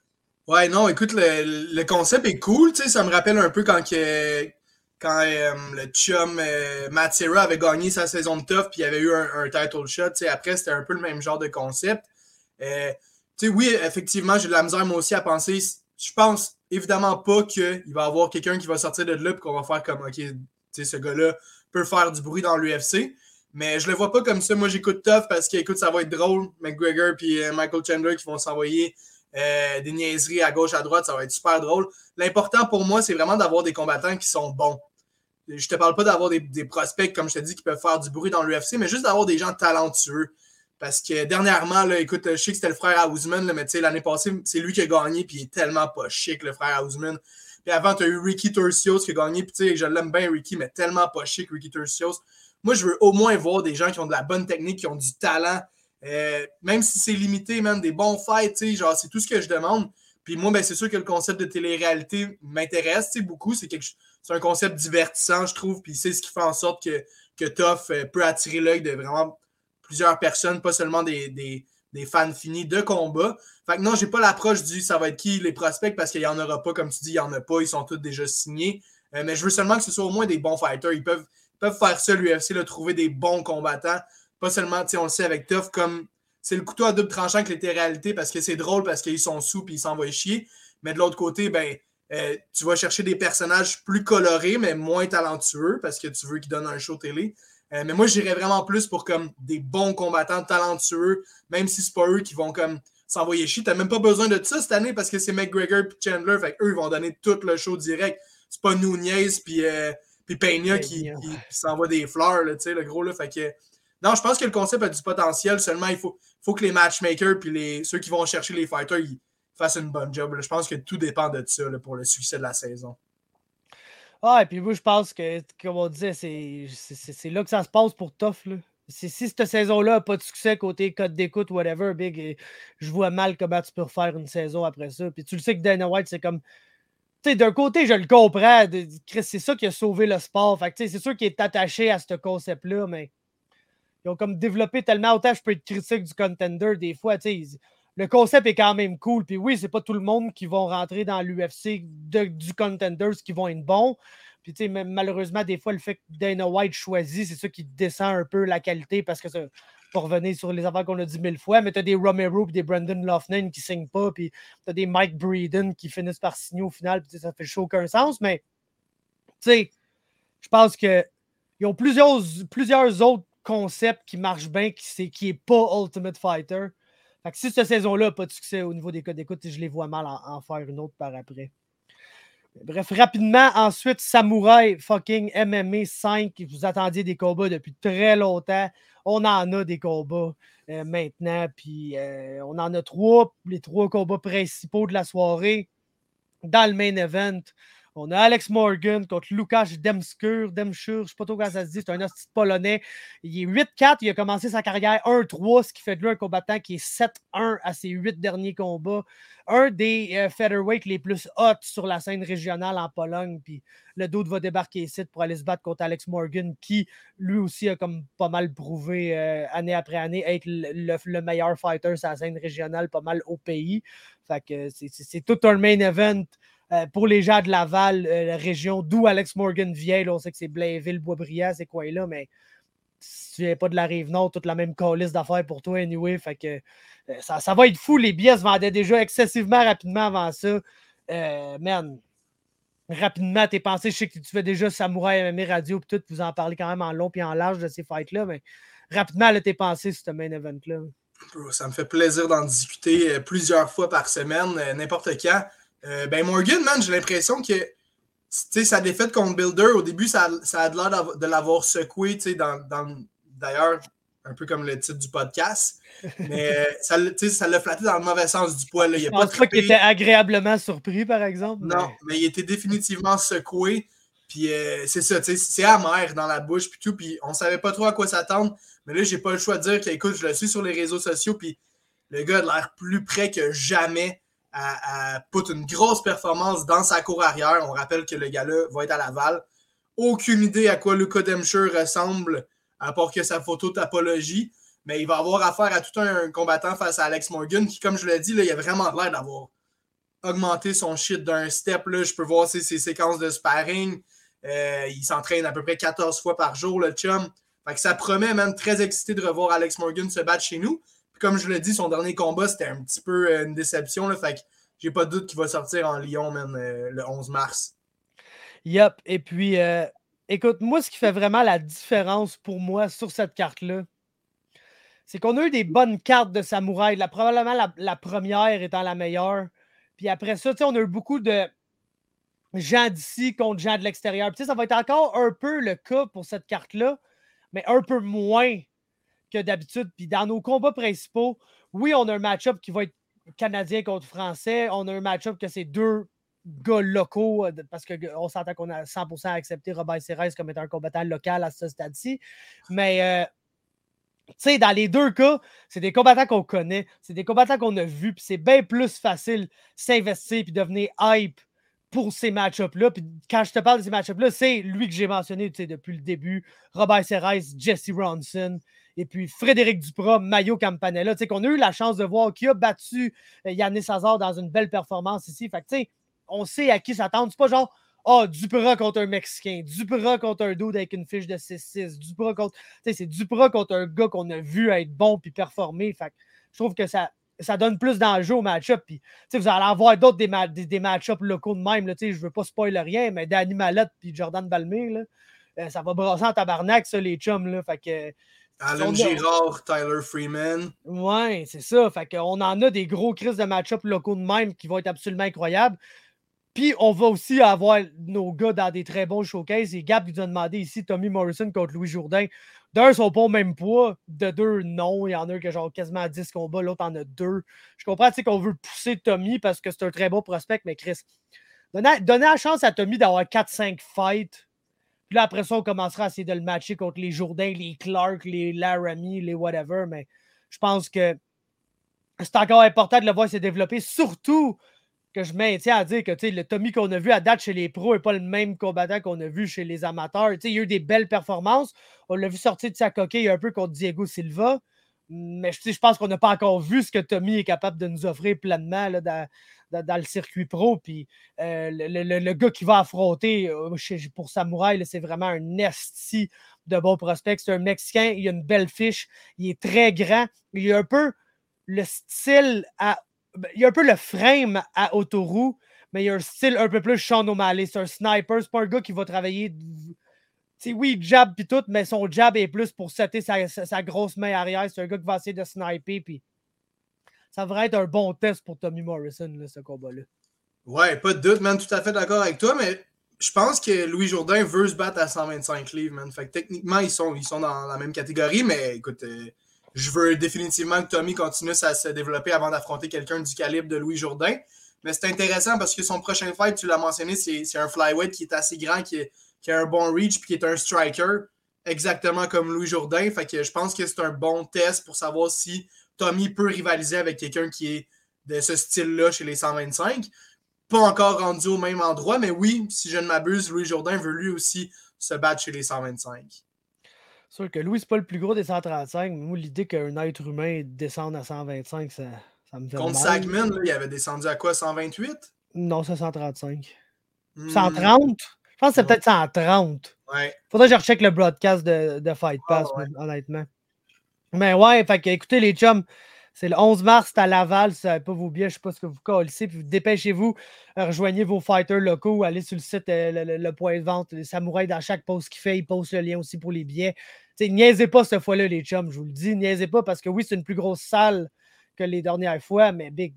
Ouais, non, écoute, le, concept est cool. Tu sais, ça me rappelle un peu quand, quand euh, le chum euh, avait gagné sa saison de tough puis il avait eu un, title shot. Tu sais, après, c'était un peu le même genre de concept. Euh, tu sais, oui, effectivement, j'ai de la misère moi aussi à penser. Je pense évidemment pas qu'il va y avoir quelqu'un qui va sortir de là et qu'on va faire comme, OK, tu sais, ce gars-là peut faire du bruit dans l'UFC. Mais je le vois pas comme ça. Moi, j'écoute Tough parce que, écoute, ça va être drôle. McGregor puis euh, Michael Chandler qui vont s'envoyer euh, des niaiseries à gauche, à droite. Ça va être super drôle. L'important pour moi, c'est vraiment d'avoir des combattants qui sont bons. Je te parle pas d'avoir des, prospects, comme je te dis, qui peuvent faire du bruit dans l'UFC, mais juste d'avoir des gens talentueux. Parce que dernièrement, là, écoute, je sais que c'était le frère Hausman, mais l'année passée, c'est lui qui a gagné, puis il est tellement pas chic, le frère Hausman. Puis avant, tu as eu Ricky Turcios qui a gagné, puis je l'aime bien, Ricky, mais tellement pas chic, Ricky Turcios. Moi, je veux au moins voir des gens qui ont de la bonne technique, qui ont du talent, euh, même si c'est limité, même des bons fights, genre, c'est tout ce que je demande. Puis moi, ben, c'est sûr que le concept de télé-réalité m'intéresse beaucoup. C'est un concept divertissant, je trouve. Puis c'est ce qui fait en sorte que, que Tough euh, peut attirer l'œil de vraiment plusieurs personnes, pas seulement des, fans finis de combat. Fait que non, j'ai pas l'approche du ça va être qui les prospects parce qu'il y en aura pas, comme tu dis, il y en a pas, ils sont tous déjà signés. Euh, mais je veux seulement que ce soit au moins des bons fighters. Ils peuvent, peuvent faire ça, l'UFC, trouver des bons combattants. Pas seulement, on le sait avec Tough, comme c'est le couteau à double tranchant avec les réalité parce que c'est drôle parce qu'ils sont sous et ils s'en vont chier. Mais de l'autre côté, ben, euh, tu vas chercher des personnages plus colorés, mais moins talentueux parce que tu veux qu'ils donnent un show télé. Euh, mais moi, j'irais vraiment plus pour comme des bons combattants talentueux, même si c'est pas eux qui vont comme s'envoyer chier. T'as même pas besoin de ça cette année parce que c'est McGregor et Chandler. Fait eux, ils vont donner tout le show direct. C'est pas Nunez puis, euh, Peña qui, s'envoie des fleurs, le gros. Là, fait que, non, je pense que le concept a du potentiel. Seulement, il faut, faut que les matchmakers puis les, ceux qui vont chercher les fighters ils fassent une bonne job. Je pense que tout dépend de ça pour le succès de la saison. Ah, et puis moi, je pense que, comme on disait, c'est là que ça se passe pour Tough. Là. Si, cette saison-là n'a pas de succès côté code d'écoute, whatever, Big, je vois mal comment tu peux refaire une saison après ça. Puis tu le sais que Dana White, c'est comme. Tu sais, d'un côté, je le comprends. C'est ça qui a sauvé le sport. Fait c'est sûr qu'il est attaché à ce concept-là, mais ils ont comme développé tellement. Autant je peux être critique du contender des fois. Tu sais, le concept est quand même cool. Puis oui, c'est pas tout le monde qui va rentrer dans l'UFC du Contenders qui vont être bons. Puis tu sais, malheureusement, des fois, le fait que Dana White choisit, c'est ça qui descend un peu la qualité parce que ça, pour revenir sur les affaires qu'on a dit mille fois, mais tu as des Romero et des Brandon Loughnane qui signent pas, puis tu as des Mike Breeden qui finissent par signer au final, puis ça fait chaud aucun sens, mais tu sais, je pense qu'ils ont plusieurs, plusieurs autres concepts qui marchent bien, qui n'est qui est pas Ultimate Fighter. Fait que si cette saison-là n'a pas de succès au niveau des codes d'écoute, je les vois mal en, faire une autre par après. Bref, rapidement, ensuite, Samouraï fucking MMA 5. Vous attendiez des combats depuis très longtemps. On en a des combats euh, maintenant. Puis euh, on en a trois, les trois combats principaux de la soirée. Dans le main event, On a Alex Morgan contre Lukasz Demskur. Demschur, je ne sais pas trop comment ça se dit, c'est un hostie polonais. Il est 8-4, il a commencé sa carrière 1-3, ce qui fait de lui un combattant qui est 7-1 à ses huit derniers combats. Un des euh, les plus hot sur la scène régionale en Pologne. Puis le doute va débarquer ici pour aller se battre contre Alex Morgan, qui lui aussi a comme pas mal prouvé euh, année après année être le, meilleur fighter sur la scène régionale, pas mal au pays. Fait que c'est tout un main event. Euh, pour les gens de Laval, euh, la région d'où Alex Morgan vient, on sait que c'est Blainville, Boisbriand, ces coins-là, mais si tu n'es pas de la rive nord, toute la même calice d'affaires pour toi, anyway. Fait euh, ça, va être fou. Les billets se vendaient déjà excessivement rapidement avant ça. man, rapidement, tes pensées, je sais que tu fais déjà Samouraï MMA Radio, puis tout, vous en parlez quand même en long et en large de ces fights-là, mais rapidement, là, tes pensées sur ce main event-là. Ça me fait plaisir d'en discuter plusieurs fois par semaine, n'importe quand. Euh, ben Morgan, man, j'ai l'impression que sa défaite contre Builder, au début, ça, ça a l'air de l'avoir secoué, dans, dans d'ailleurs, un peu comme le titre du podcast. Mais euh, *laughs* ça, ça l'a flatté dans le mauvais sens du poil. Je pense pas, qu'il était agréablement surpris, par exemple. Non, mais, il était définitivement secoué. Puis euh, c'est ça, c'est amer dans la bouche, puis tout. Puis on savait pas trop à quoi s'attendre. Mais là, j'ai pas le choix de dire que, écoute, je le suis sur les réseaux sociaux, puis le gars a l'air plus près que jamais à, à une grosse performance dans sa cour arrière. On rappelle que le gars-là va être à Laval. Aucune idée à quoi Luca Demscher ressemble, à part que sa photo d'apologie. Mais il va avoir affaire à tout un combattant face à Alex Morgan, qui, comme je l'ai dit, il a vraiment l'air d'avoir augmenté son shit d'un step. Là. Je peux voir ses, séquences de sparring. Euh, il s'entraîne à peu près 14 fois par jour, le chum. Fait que ça promet, même très excité de revoir Alex Morgan se battre chez nous comme je l'ai dit, son dernier combat, c'était un petit peu euh, une déception. Là, fait que j'ai pas de doute qu'il va sortir en Lyon, euh, le 11 mars. Yup. Et puis, euh, écoute, moi, ce qui fait vraiment la différence pour moi sur cette carte-là, c'est qu'on a eu des bonnes cartes de samouraï. La, probablement la, première étant la meilleure. Puis après ça, on a eu beaucoup de gens d'ici contre gens de l'extérieur. Ça va être encore un peu le cas pour cette carte-là, mais un peu moins d'habitude. Puis dans nos combats principaux, oui, on a un match-up qui va être canadien contre français. On a un match-up que c'est deux gars locaux, euh, parce qu'on s'entend qu'on a 100% accepté Robert Serres comme étant un combattant local à ce stade-ci. Mais, euh, tu sais, dans les deux cas, c'est des combattants qu'on connaît, c'est des combattants qu'on a vus, puis c'est bien plus facile s'investir puis devenir hype pour ces match-ups-là. Puis quand je te parle de ces match-ups-là, c'est lui que j'ai mentionné depuis le début. Robert Serres, Jesse Ronson. Et puis Frédéric Duprat, Mayo Campanella, qu'on a eu la chance de voir qui a battu euh, Yannis Hazard dans une belle performance ici. Fait que, on sait à qui s'attendre. C'est pas genre Ah, oh, Duprat contre un Mexicain, Duprat contre un dude avec une fiche de 6-6, Duprat contre. C'est Duprat contre un gars qu'on a vu être bon puis performer. Fait que je trouve que ça, ça donne plus d'enjeu au match-up. Puis, vous allez avoir d'autres des, des, match-ups locaux de même. Là, je ne veux pas spoiler rien, mais Danny Mallette puis Jordan Balmer, là, euh, ça va brasser en tabarnak, ça, les chums. Là, fait que, Alan Girard, Tyler Freeman. Ouais, c'est ça. Fait qu'on en a des gros crises de match-up locaux de même qui vont être absolument incroyables. Puis on va aussi avoir nos gars dans des très bons showcases. Et Gab nous a demandé ici Tommy Morrison contre Louis Jourdain. D'un, ils sont pas au même poids. De deux, non. Il y en a qui ont genre quasiment 10 combats, l'autre en a deux. Je comprends qu'on veut pousser Tommy parce que c'est un très bon prospect, mais Chris, donner, donner la chance à Tommy d'avoir 4-5 fights puis là, après ça, on commencera à essayer de le matcher contre les Jourdain, les Clark, les Laramie, les whatever. Mais je pense que c'est encore important de le voir se développer, surtout que je maintiens à dire que le Tommy qu'on a vu à date chez les pros n'est pas le même combattant qu'on a vu chez les amateurs. il y a eu des belles performances. On l'a vu sortir de sa coquille un peu contre Diego Silva. Mais je pense qu'on n'a pas encore vu ce que Tommy est capable de nous offrir pleinement là, dans, dans, le circuit pro. Puis euh, le, gars qui va affronter euh, pour Samouraï, c'est vraiment un esti de bons prospects. C'est un Mexicain, il a une belle fiche, il est très grand. Il a un peu le style à. Ben, il a un peu le frame à Autoroute, mais il a un style un peu plus Sean O'Malley. C'est un sniper, c'est pas un gars qui va travailler. oui, il jab puis tout, mais son jab est plus pour setter sa, sa grosse main arrière. C'est un gars qui va essayer de sniper puis ça devrait être un bon test pour Tommy Morrison, ce combat-là. Ouais, pas de doute, man. Tout à fait d'accord avec toi, mais je pense que Louis Jourdain veut se battre à 125 livres, man. Fait que techniquement, ils sont, ils sont dans la même catégorie, mais écoute, euh, je veux définitivement que Tommy continue à se développer avant d'affronter quelqu'un du calibre de Louis Jourdain. Mais c'est intéressant parce que son prochain fight, tu l'as mentionné, c'est un flyweight qui est assez grand, qui, qui, a un bon reach, puis qui est un striker, exactement comme Louis Jourdain. Fait que je pense que c'est un bon test pour savoir si Tommy peut rivaliser avec quelqu'un qui est de ce style-là chez les 125. Pas encore rendu au même endroit, mais oui, si je ne m'abuse, Louis Jourdain veut lui aussi se battre chez les 125. Sûr que Louis, c'est pas le plus gros des 135, mais moi, l'idée qu'un être humain descende à 125, ça, ça me fait Contre Sagman, il avait descendu à quoi, 128? Non, c'est 135. 130? Je pense que c'est peut-être 130. Ouais. Faudrait que je recheck le broadcast de, de Fight ah, Pass, honnêtement. Mais ouais, fait écoutez les chums, c'est le 11 mars, c'est à Laval. Si pas vos billets, je ne sais pas ce que vous collez. Puis dépêchez-vous, rejoignez vos fighters locaux, allez sur le site, euh, le, point de vente. Les samouraïs, dans chaque post qu'il fait, ils postent le lien aussi pour les billets. Niaisez pas cette fois-là, les chums, je vous le dis. Niaisez pas parce que oui, c'est une plus grosse salle que les dernières fois, mais big,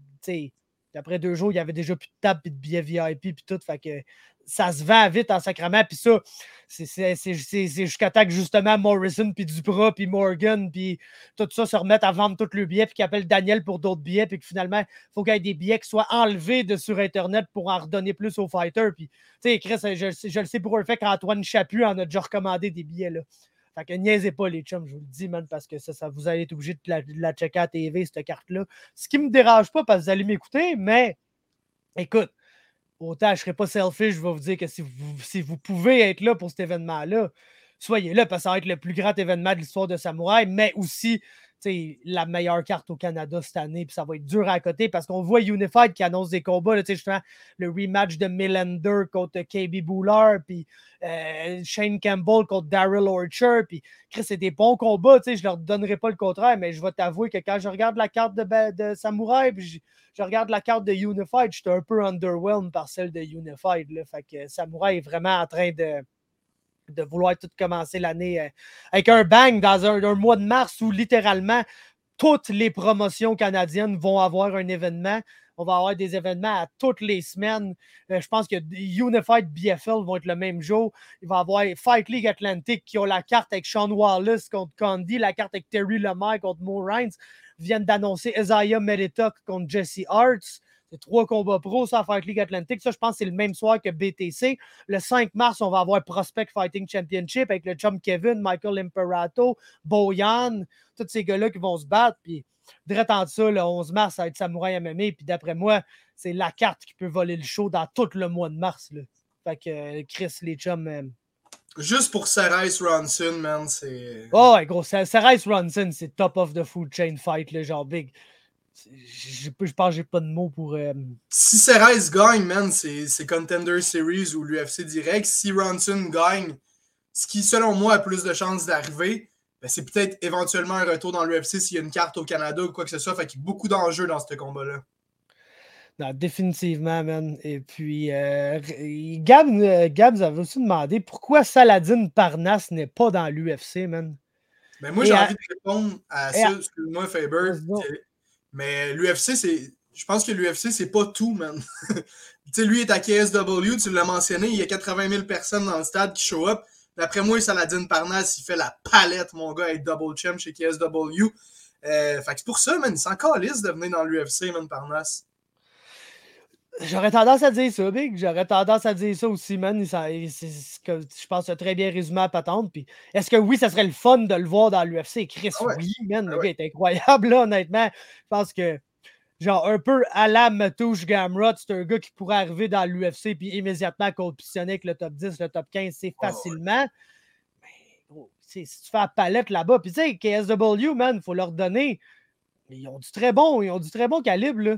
après deux jours, il y avait déjà plus de table et de billets VIP puis tout. Fait que ça se vend vite en sacrament. Puis ça, c'est jusqu'à temps que justement Morrison, puis Duprat, puis Morgan, puis tout ça se remettent à vendre tous les billets, puis qu'ils appellent Daniel pour d'autres billets, puis que finalement, il faut qu'il y ait des billets qui soient enlevés de sur Internet pour en redonner plus aux fighters. Puis, tu sais, Chris, je, le sais pour un fait qu'Antoine Chaput en a déjà recommandé des billets, là. Fait que niaisez pas les chums, je vous le dis, man, parce que ça, ça vous allez être obligé de la, checker à TV, cette carte-là. Ce qui me dérange pas parce que vous allez m'écouter, mais écoute, autant je serai pas selfish, je vais vous dire que si vous, si vous pouvez être là pour cet événement-là, soyez là parce que ça va être le plus grand événement de l'histoire de Samouraï, mais aussi la meilleure carte au Canada cette année. Puis ça va être dur à côté parce qu'on voit Unified qui annonce des combats. Justement, le rematch de Millender contre KB Boular, puis euh, Shane Campbell contre Daryl Orcher. Puis Chris, c'est des bons combats. Je leur donnerai pas le contraire, mais je vais t'avouer que quand je regarde la carte de, de Samouraï, puis je, regarde la carte de Unified, j'étais un peu underwhelmed par celle de Unified. Là. Fait que Samouraï est vraiment en train de de vouloir tout commencer l'année euh, avec un bang dans un, mois de mars où littéralement toutes les promotions canadiennes vont avoir un événement. On va avoir des événements à toutes les semaines. Euh, je pense que Unified BFL vont être le même jour. Il va y avoir Fight League Atlantic qui ont la carte avec Sean Wallace contre Candy, la carte avec Terry Lemaire contre Mo Rines. Viennent d'annoncer Isaiah Merita contre Jesse Arts. C'est trois combats pro, ça, Fight League Atlantic. Ça, je pense que c'est le même soir que BTC. Le 5 mars, on va avoir Prospect Fighting Championship avec le chum Kevin, Michael Imperato, Boyan, tous ces gars-là qui vont se battre. Puis, direct en ça, le 11 mars, ça va être Samouraï MMA. Puis, d'après moi, c'est la carte qui peut voler le show dans tout le mois de mars. Là. Fait que euh, Chris, les chums. Euh, Juste pour Sarais Ronson, man, c'est. Oh, ouais, gros, Sarais Ronson, c'est top of the food chain fight, le genre big je, pense que j'ai pas de mots pour. Euh, si Ceres gagne, man, c'est Contender Series ou l'UFC direct. Si Ronson gagne, ce qui, selon moi, a plus de chances d'arriver, ben, c'est peut-être éventuellement un retour dans l'UFC s'il y a une carte au Canada ou quoi que ce soit. Fait qu'il y a beaucoup d'enjeux dans ce combat-là. Non, définitivement, man. Et puis, euh, Gab, euh, Gab, vous avez aussi demandé pourquoi Saladin Parnasse n'est pas dans l'UFC, man. Ben moi, j'ai envie de répondre à ça. Excuse-moi, Faber. Mais l'UFC, c'est. Je pense que l'UFC, c'est pas tout, man. *laughs* tu sais, lui est à KSW, tu l'as mentionné, il y a 80 000 personnes dans le stade qui show up. D'après moi, Saladin Parnas, il fait la palette, mon gars, être double champ chez KSW. Euh, fait que c'est pour ça, man, il s'en calisse de venir dans l'UFC, man, Parnas. J'aurais tendance à dire ça, Big. J'aurais tendance à dire ça aussi, man. Que je pense que très bien résumé à patente. Puis, est-ce que oui, ça serait le fun de le voir dans l'UFC? Chris, ah oui, man. Ah le gars est incroyable, là, honnêtement. Je pense que, genre, un peu à la Matouche Gamrot, c'est un gars qui pourrait arriver dans l'UFC puis immédiatement compétitionner avec le top 10, le top 15, c'est ah facilement. Mais, si tu fais la palette là-bas, puis tu sais, KSW, man, il faut leur donner. Ils ont du très bon, ils ont du très bon calibre, là.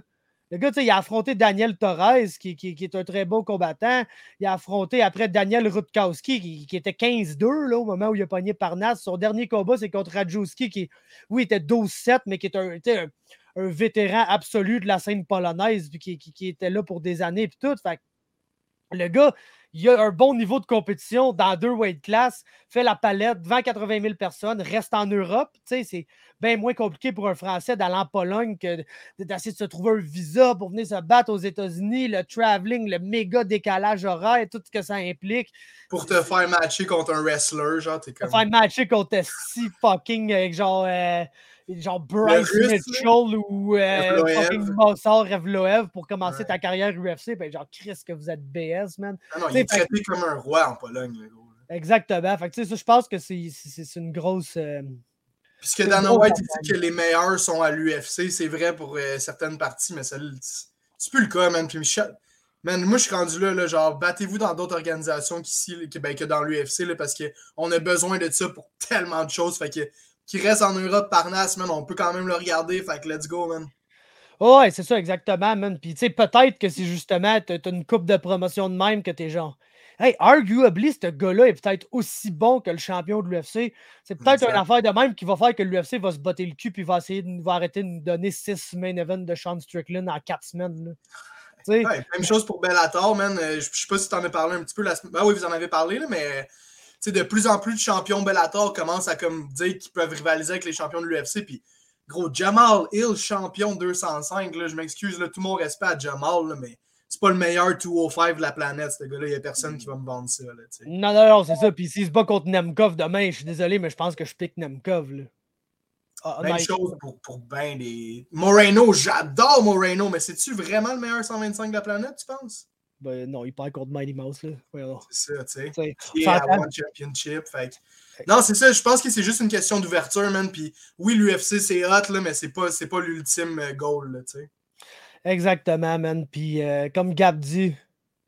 Le gars, il a affronté Daniel Torres, qui, est un très beau combattant. Il a affronté après Daniel Rutkowski, qui, était 15-2 au moment où il a pogné Parnas. Son dernier combat, c'est contre Rajowski, qui, oui, était 12-7, mais qui est un, un, vétéran absolu de la scène polonaise, puis qui, était là pour des années, puis tout. Fait le gars, il a un bon niveau de compétition dans deux weight classes, fait la palette devant 80 000 personnes, reste en Europe. C'est bien moins compliqué pour un Français d'aller en Pologne que d'essayer de se trouver un visa pour venir se battre aux États-Unis, le traveling, le méga décalage horaire, tout ce que ça implique. Pour te faire matcher contre un wrestler, genre, t'es comme. Te faire matcher contre si fucking, genre. Euh, genre Bryce Mitchell ou euh, fucking Mossar Revloev pour commencer ta carrière UFC, ben genre Chris que vous êtes BS, man. Ah non, il est traité comme un roi en Pologne, le gros. Exactement. Fait que, ça, je pense que c'est une grosse. Euh, Puisque Dana White dit que les meilleurs sont à l'UFC, c'est vrai pour euh, certaines parties, mais c'est plus le cas, man. Puis Man, moi, je suis rendu là, là genre, battez-vous dans d'autres organisations qu'ici, que, ben, que dans l'UFC, parce qu'on a besoin de ça pour tellement de choses. Fait que, qui reste en Europe par Nas, man, on peut quand même le regarder. Fait que let's go, man. ouais, c'est ça, exactement, man. Puis, tu sais, peut-être que c'est justement, t'as une coupe de promotion de même que t'es genre, hey, arguably, ce gars-là est peut-être aussi bon que le champion de l'UFC. C'est peut-être une affaire de même qui va faire que l'UFC va se botter le cul puis va essayer de, va arrêter de nous donner six main events de Sean Strickland en quatre semaines. Là même chose pour Bellator, man. Euh, je, sais pas si tu en as parlé un petit peu la semaine. Ben oui, vous en avez parlé, là, mais de plus en plus de champions Bellator commencent à comme dire qu'ils peuvent rivaliser avec les champions de l'UFC. Puis, gros, Jamal Hill, champion 205, là, je m'excuse, tout mon respect à Jamal, là, mais c'est pas le meilleur 205 de la planète, ce gars-là. Il n'y a personne qui va me vendre ça. Là, non, non, non, c'est ça. Puis s'il se bat contre Nemkov demain, je suis désolé, mais je pense que je pique Nemkov. Là. Ah, Même chose pour, pour ben des. Moreno, j'adore Moreno, mais c'est-tu vraiment le meilleur 125 de la planète, tu penses? Ben non, il perd contre Mighty Mouse. C'est ça, tu sais. Il One Championship. Fait Non, c'est ça, je pense que c'est juste une question d'ouverture, man. Puis oui, l'UFC, c'est hot, là, mais c'est pas, pas l'ultime euh, goal, tu sais. Exactement, man. Puis euh, comme Gab dit,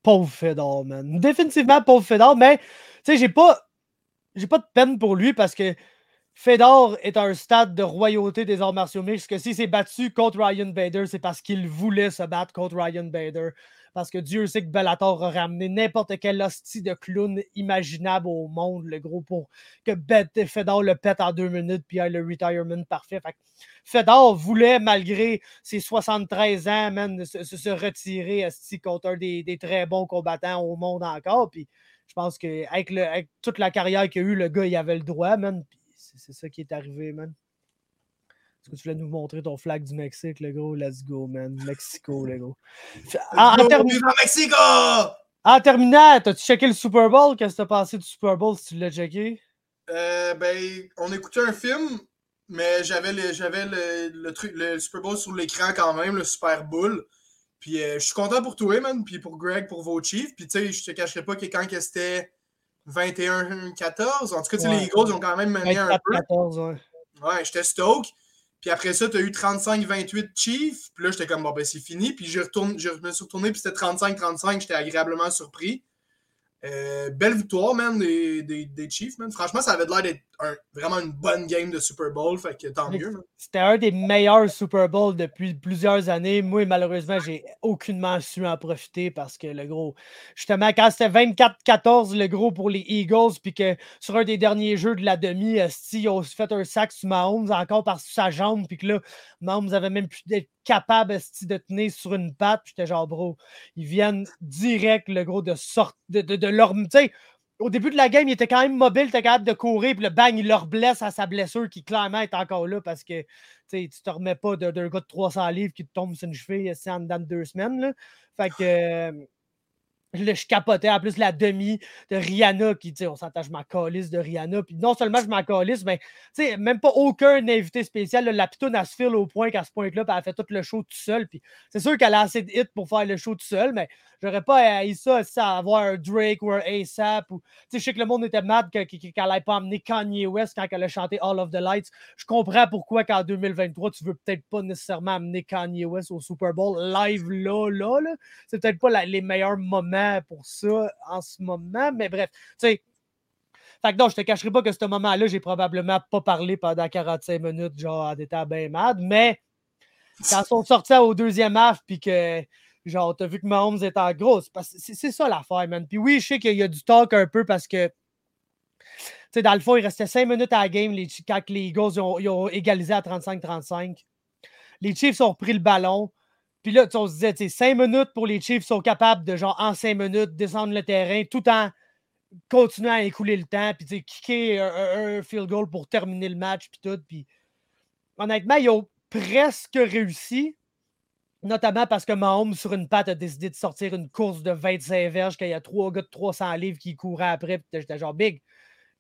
pauvre Fedor, man. Définitivement pauvre Fedor, mais tu sais, j'ai pas. J'ai pas de peine pour lui parce que Fedor est un stade de royauté des arts martiaux mixtes, que s'il s'est battu contre Ryan Bader, c'est parce qu'il voulait se battre contre Ryan Bader. Parce que Dieu sait que Bellator a ramené n'importe quel hostie de clown imaginable au monde, le gros, pour que Fedor le pète en deux minutes puis ait le retirement parfait. Fedor voulait, malgré ses 73 ans, se, retirer contre un des, très bons combattants au monde encore. Puis je pense qu'avec avec toute la carrière qu'il a eue, le gars, il avait le droit, man. C'est ça qui est arrivé, man. Est-ce que tu voulais nous montrer ton flag du Mexique, le gros? Let's go, man. Mexico, le gros. En, en terminant, Mexico! En terminant, t'as-tu checké le Super Bowl? Qu'est-ce que t'as passé du Super Bowl si tu l'as checké? Euh, ben, on écoutait un film, mais j'avais le, j'avais le, le, truc, le Super Bowl sur l'écran quand même, le Super Bowl. Puis euh, je suis content pour toi, man, puis pour Greg, pour vos Chiefs. Puis tu sais, je te cacherai pas que quand c'était 21-14. En tout cas, les Eagles ont quand même mené un peu. 14, ouais. Ouais, j'étais stoke. Puis après ça, tu as eu 35-28 Chiefs. Puis là, j'étais comme, bon, ben, c'est fini. Puis je, retourne, je me suis retourné, puis c'était 35-35. J'étais agréablement surpris. Euh, belle victoire, man, des, des, des, Chiefs, man. Franchement, ça avait l'air d'être vraiment une bonne game de Super Bowl, fait que tant mieux. C'était un des meilleurs Super Bowl depuis plusieurs années. Moi, malheureusement, j'ai aucunement su en profiter parce que le gros, justement, quand c'était 24-14, le gros pour les Eagles, puis que sur un des derniers jeux de la demi, ils ont fait un sac sur Mahomes encore par sa jambe, puis que là, Mahomes avait même plus d'être capable de tenir sur une patte. J'étais genre, bro, ils viennent direct, le gros, de sorte de, de, de leur. Tu sais, au début de la game, il était quand même mobile, il était capable de courir, puis le bang, il leur blesse à sa blessure qui clairement est encore là parce que tu te remets pas d'un gars de 300 livres qui te tombe sur une cheville en dedans de deux semaines. Là. Fait que. Euh, je capotais. En plus, la demi de Rihanna, qui, tu sais, on s'entend, je m'en de Rihanna. Puis non seulement je m'en mais, tu sais, même pas aucun invité spécial. la pitoune, elle se file au point qu'à ce point-là, elle a fait tout le show tout seul. Puis c'est sûr qu'elle a assez de hits pour faire le show tout seul, mais j'aurais pas haï ça, ça avoir un Drake ou un ASAP. Ou, tu sais, je sais que le monde était mad qu'elle n'allait pas amener Kanye West quand elle a chanté All of the Lights. Je comprends pourquoi qu'en 2023, tu veux peut-être pas nécessairement amener Kanye West au Super Bowl live là, là. là. C'est peut-être pas les meilleurs moments pour ça en ce moment, mais bref, tu sais. Fait que non, je te cacherai pas que ce moment-là, j'ai probablement pas parlé pendant 45 minutes, genre en étant bien mad, mais quand ils sont sortis au deuxième half, puis que genre, t'as vu que Mahomes est en grosse, c'est ça l'affaire, man. Puis oui, je sais qu'il y a du talk un peu parce que, tu sais, dans le fond, il restait 5 minutes à la game les, quand les Eagles ont, ils ont égalisé à 35-35. Les Chiefs ont repris le ballon. Puis là, on se disait, cinq minutes pour les Chiefs sont capables de, genre, en cinq minutes, descendre le terrain tout en continuant à écouler le temps, puis kicker un, un, field goal pour terminer le match, puis tout. Puis honnêtement, ils ont presque réussi, notamment parce que Mahomes, sur une patte, a décidé de sortir une course de 25 verges, qu'il y a trois gars de 300 livres qui couraient après, puis j'étais genre big.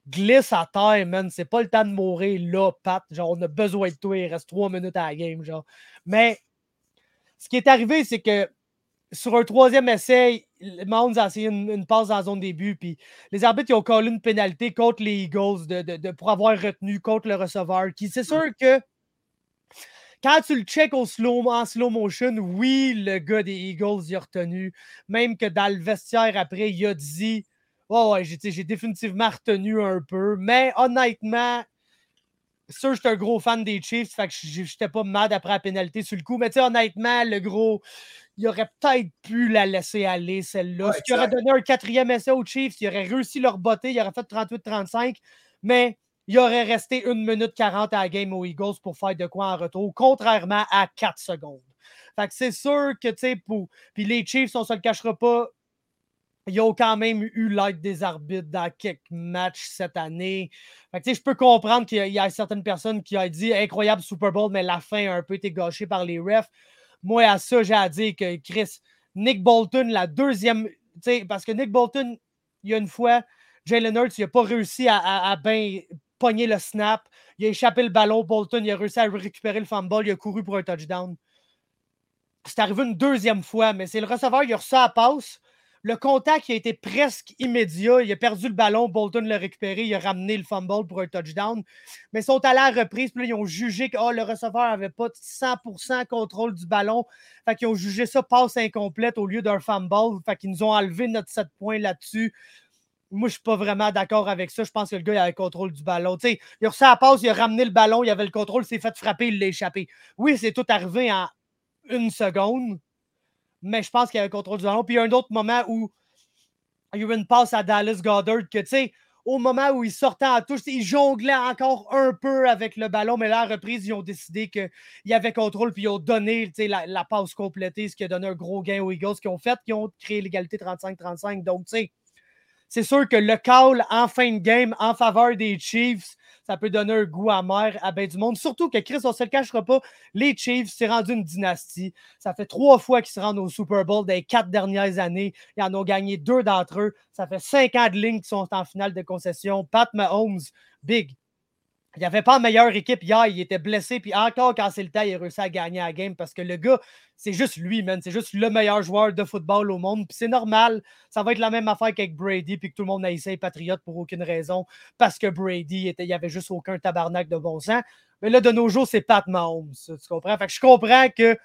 glisse à terre, man. C'est pas le temps de mourir là, Pat. Genre, on a besoin de toi. Il reste trois minutes à la game, genre. Mais ce qui est arrivé, c'est que sur un troisième essai, Mounds a essayé une, passe dans la zone début, puis les arbitres ont collé une pénalité contre les Eagles de, pour avoir retenu contre le receveur. C'est sûr que quand tu le check au slow, en slow motion, oui, le gars des Eagles y a retenu. Même que dans le vestiaire après, il a dit Oh, ouais, j'ai définitivement retenu un peu. Mais honnêtement, sûr, j'étais un gros fan des Chiefs, fait que j'étais pas mad après la pénalité sur le coup. Mais tu sais, honnêtement, le gros, il aurait peut-être pu la laisser aller, celle-là. Ce qui aurait donné un quatrième essai aux Chiefs, il aurait réussi leur botter, il aurait fait 38-35, mais il aurait resté 1 minute 40 à la game aux Eagles pour faire de quoi en retour, contrairement à 4 secondes. Fait que c'est sûr que, tu sais, pour. Puis les Chiefs, on se le cachera pas, ils ont quand même eu l'aide des arbitres dans quelques matchs cette année. je peux comprendre qu'il y, a certaines personnes qui ont dit incroyable Super Bowl, mais la fin a un peu été gâchée par les refs. Moi, à ça, j'ai à dire que Chris, Nick Bolton, la deuxième. Parce que Nick Bolton, il y a une fois, Jalen Hurts, il n'a pas réussi à, bien pogner le snap. Il a échappé le ballon. Bolton, il a réussi à récupérer le fumble. Il a couru pour un touchdown. C'est arrivé une deuxième fois, mais c'est le receveur, il a reçu la passe. Le contact a été presque immédiat. Il a perdu le ballon. Bolton l'a récupéré. Il a ramené le fumble pour un touchdown. Mais ils sont allés à reprise. Puis là, ils ont jugé que oh, le receveur n'avait pas 100% contrôle du ballon. Fait qu'ils ont jugé ça passe incomplète au lieu d'un fumble. Fait qu'ils nous ont enlevé notre 7 points là-dessus. Moi, je ne suis pas vraiment d'accord avec ça. Je pense que le gars il avait le contrôle du ballon. il a reçu la passe, il a ramené le ballon, il avait le contrôle, il s'est fait frapper, il l'a échappé. Oui, c'est tout arrivé en une seconde mais je pense qu'il y avait le contrôle du ballon. Puis il y a un autre moment où il y a eu une passe à Dallas Goddard que, tu sais, au moment où il sortait en touche, il jonglait encore un peu avec le ballon, mais là, à reprise, ils ont décidé qu'il y avait contrôle, puis ils ont donné la, la passe complétée, ce qui a donné un gros gain aux Eagles qui ont fait, qui ont créé l'égalité 35-35. Donc, tu sais, c'est sûr que le call en fin de game en faveur des Chiefs, ça peut donner un goût amer à ben du monde. Surtout que Chris, on ne se le cachera pas, les Chiefs, c'est rendu une dynastie. Ça fait trois fois qu'ils se rendent au Super Bowl des quatre dernières années. Ils en ont gagné deux d'entre eux. Ça fait cinq ans de ligne qui sont en finale de concession. Pat Mahomes, big. Il n'y avait pas de meilleure équipe hier. Il était blessé. Puis encore, quand c'est le temps, il a réussi à gagner la game parce que le gars, c'est juste lui, man. C'est juste le meilleur joueur de football au monde. Puis c'est normal. Ça va être la même affaire qu'avec Brady. Puis que tout le monde a essayé patriote pour aucune raison parce que Brady, était, il n'y avait juste aucun tabarnak de bon sens. Mais là, de nos jours, c'est Pat Mahomes. Tu comprends? Fait que je comprends que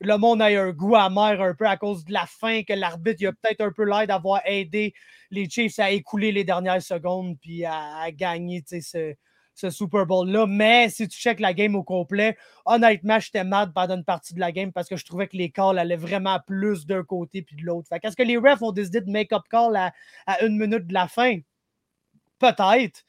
le monde ait un goût amer un peu à cause de la fin, que l'arbitre a peut-être un peu l'air d'avoir aidé les Chiefs à écouler les dernières secondes puis à, à gagner ce ce Super Bowl-là. Mais si tu checkes la game au complet, honnêtement, j'étais mad pendant une partie de la game parce que je trouvais que les calls allaient vraiment plus d'un côté puis de l'autre. Est-ce que les refs ont décidé de make-up call à une minute de la fin? Peut-être.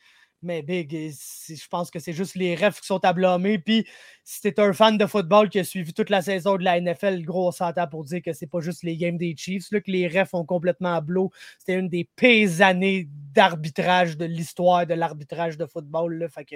Mais Big, je pense que c'est juste les refs qui sont à blâmer. Puis si t'es un fan de football qui a suivi toute la saison de la NFL, gros, on s'entend pour dire que c'est pas juste les games des Chiefs, là, que les refs ont complètement à C'était une des pires années d'arbitrage de l'histoire de l'arbitrage de football. Là. Fait que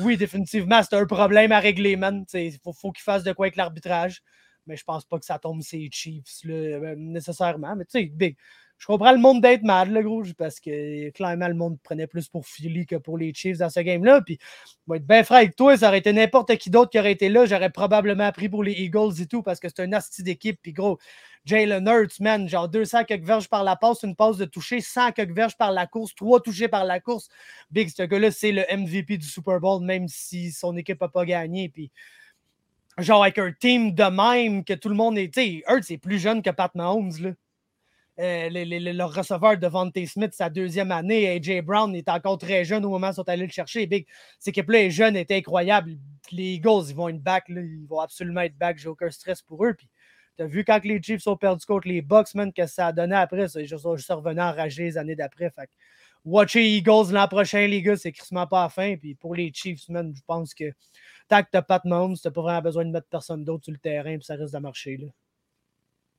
oui, définitivement, c'est un problème à régler, man. Il faut, faut qu'ils fassent de quoi avec l'arbitrage. Mais je pense pas que ça tombe ces Chiefs là, euh, nécessairement. Mais tu sais, Big je comprends le monde d'être mad, le gros, parce que clairement, le monde prenait plus pour Philly que pour les Chiefs dans ce game-là. Puis, moi, être bien frère avec toi, ça aurait été n'importe qui d'autre qui aurait été là. J'aurais probablement pris pour les Eagles et tout, parce que c'est un asti d'équipe. Puis, gros, Jalen Hurts, man, genre 200 quelques verges par la passe, une passe de toucher, 100 quelques verges par la course, 3 touchés par la course. Big, ce gars-là, c'est le MVP du Super Bowl, même si son équipe n'a pas gagné. Puis, genre, avec un team de même, que tout le monde est. Tu sais, Hurts est plus jeune que Pat Mahomes, là. Euh, le receveur de Vante Smith, sa deuxième année. AJ Brown est encore très jeune au moment où ils sont allés le chercher. Big, cette équipe-là est jeune, est incroyable. Les Eagles, ils vont être back. Ils vont absolument être back. J'ai aucun stress pour eux. Puis, tu vu quand les Chiefs sont perdus contre les Bucks, que ça a donné après. Ça, je, suis revenu enragé les années d'après. Fait watcher Eagles l'an prochain, les gars, c'est crissement pas à fin. Puis pour les Chiefs, je pense que tant que tu n'as pas de monde, tu n'as pas vraiment besoin de mettre personne d'autre sur le terrain, puis ça risque de marcher. Là.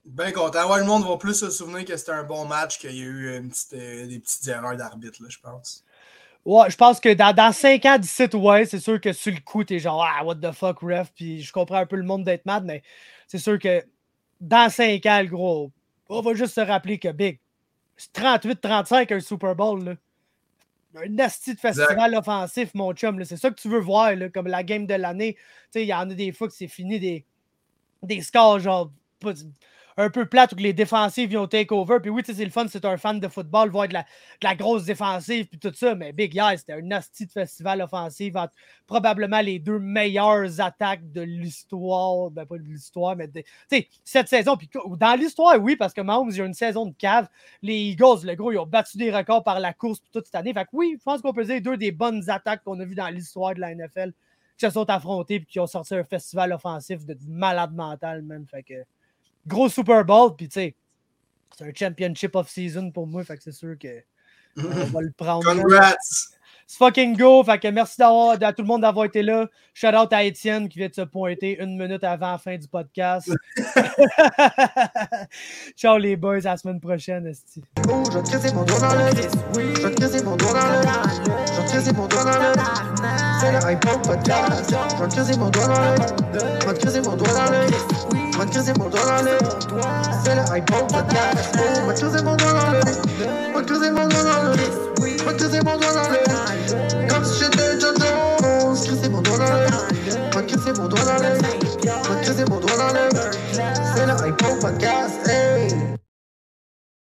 Bien content. Ouais, le monde va plus se souvenir que c'était un bon match qu'il y a eu une petite, euh, des petites erreurs d'arbitre, je pense. Ouais, je pense que dans, dans 5 ans d'ici, ouais, c'est sûr que sur le coup, t'es genre, ah, what the fuck, ref. Puis je comprends un peu le monde d'être mad, mais c'est sûr que dans 5 ans, le gros, on va juste se rappeler que Big, c'est 38-35 un Super Bowl, là. un nasty de festival offensif, mon chum. C'est ça que tu veux voir, là, comme la game de l'année. Il y en a des fois que c'est fini des, des scores genre un peu plate où les défensives vont take over. Puis oui, c'est le fun, c'est un fan de football, voir de la, de la grosse défensive puis tout ça. Mais Big Yeah, c'était un nasty de festival offensif entre probablement les deux meilleures attaques de l'histoire. Ben, pas de l'histoire, mais de, cette saison. Puis dans l'histoire, oui, parce que Mahomes, il y a une saison de cave. Les Eagles, le gros, ils ont battu des records par la course toute cette année. Fait que oui, je pense qu'on peut dire deux des bonnes attaques qu'on a vues dans l'histoire de la NFL qui se sont affrontés et qui ont sorti un festival offensif de malade mental, même. Fait que gros Super Bowl, puis tu sais, c'est un championship of season pour moi, fait que c'est sûr que on va le prendre. Congrats! C'est fucking go. Fait que merci d'avoir, à tout le monde d'avoir été là. Shout out à Étienne qui vient de se pointer une minute avant la fin du podcast. *laughs* Ciao les boys, à la semaine prochaine. Esti. Oh, je vais mon doigt dans le Je vais mon doigt dans le Je vais mon doigt dans le C'est le podcast. Je vais mon doigt dans le Je vais mon doigt dans le Je vais te casser mon doigt dans le C'est le iPod podcast. Oh, je vais te casser mon doigt dans le Je vais te casser mon doigt dans le Je vais te casser mon doigt dans le comme si j'étais doigt dans l'œil. Va casser mon doigt dans l'œil. Va casser mon doigt dans l'œil. C'est le iPhone Podcast.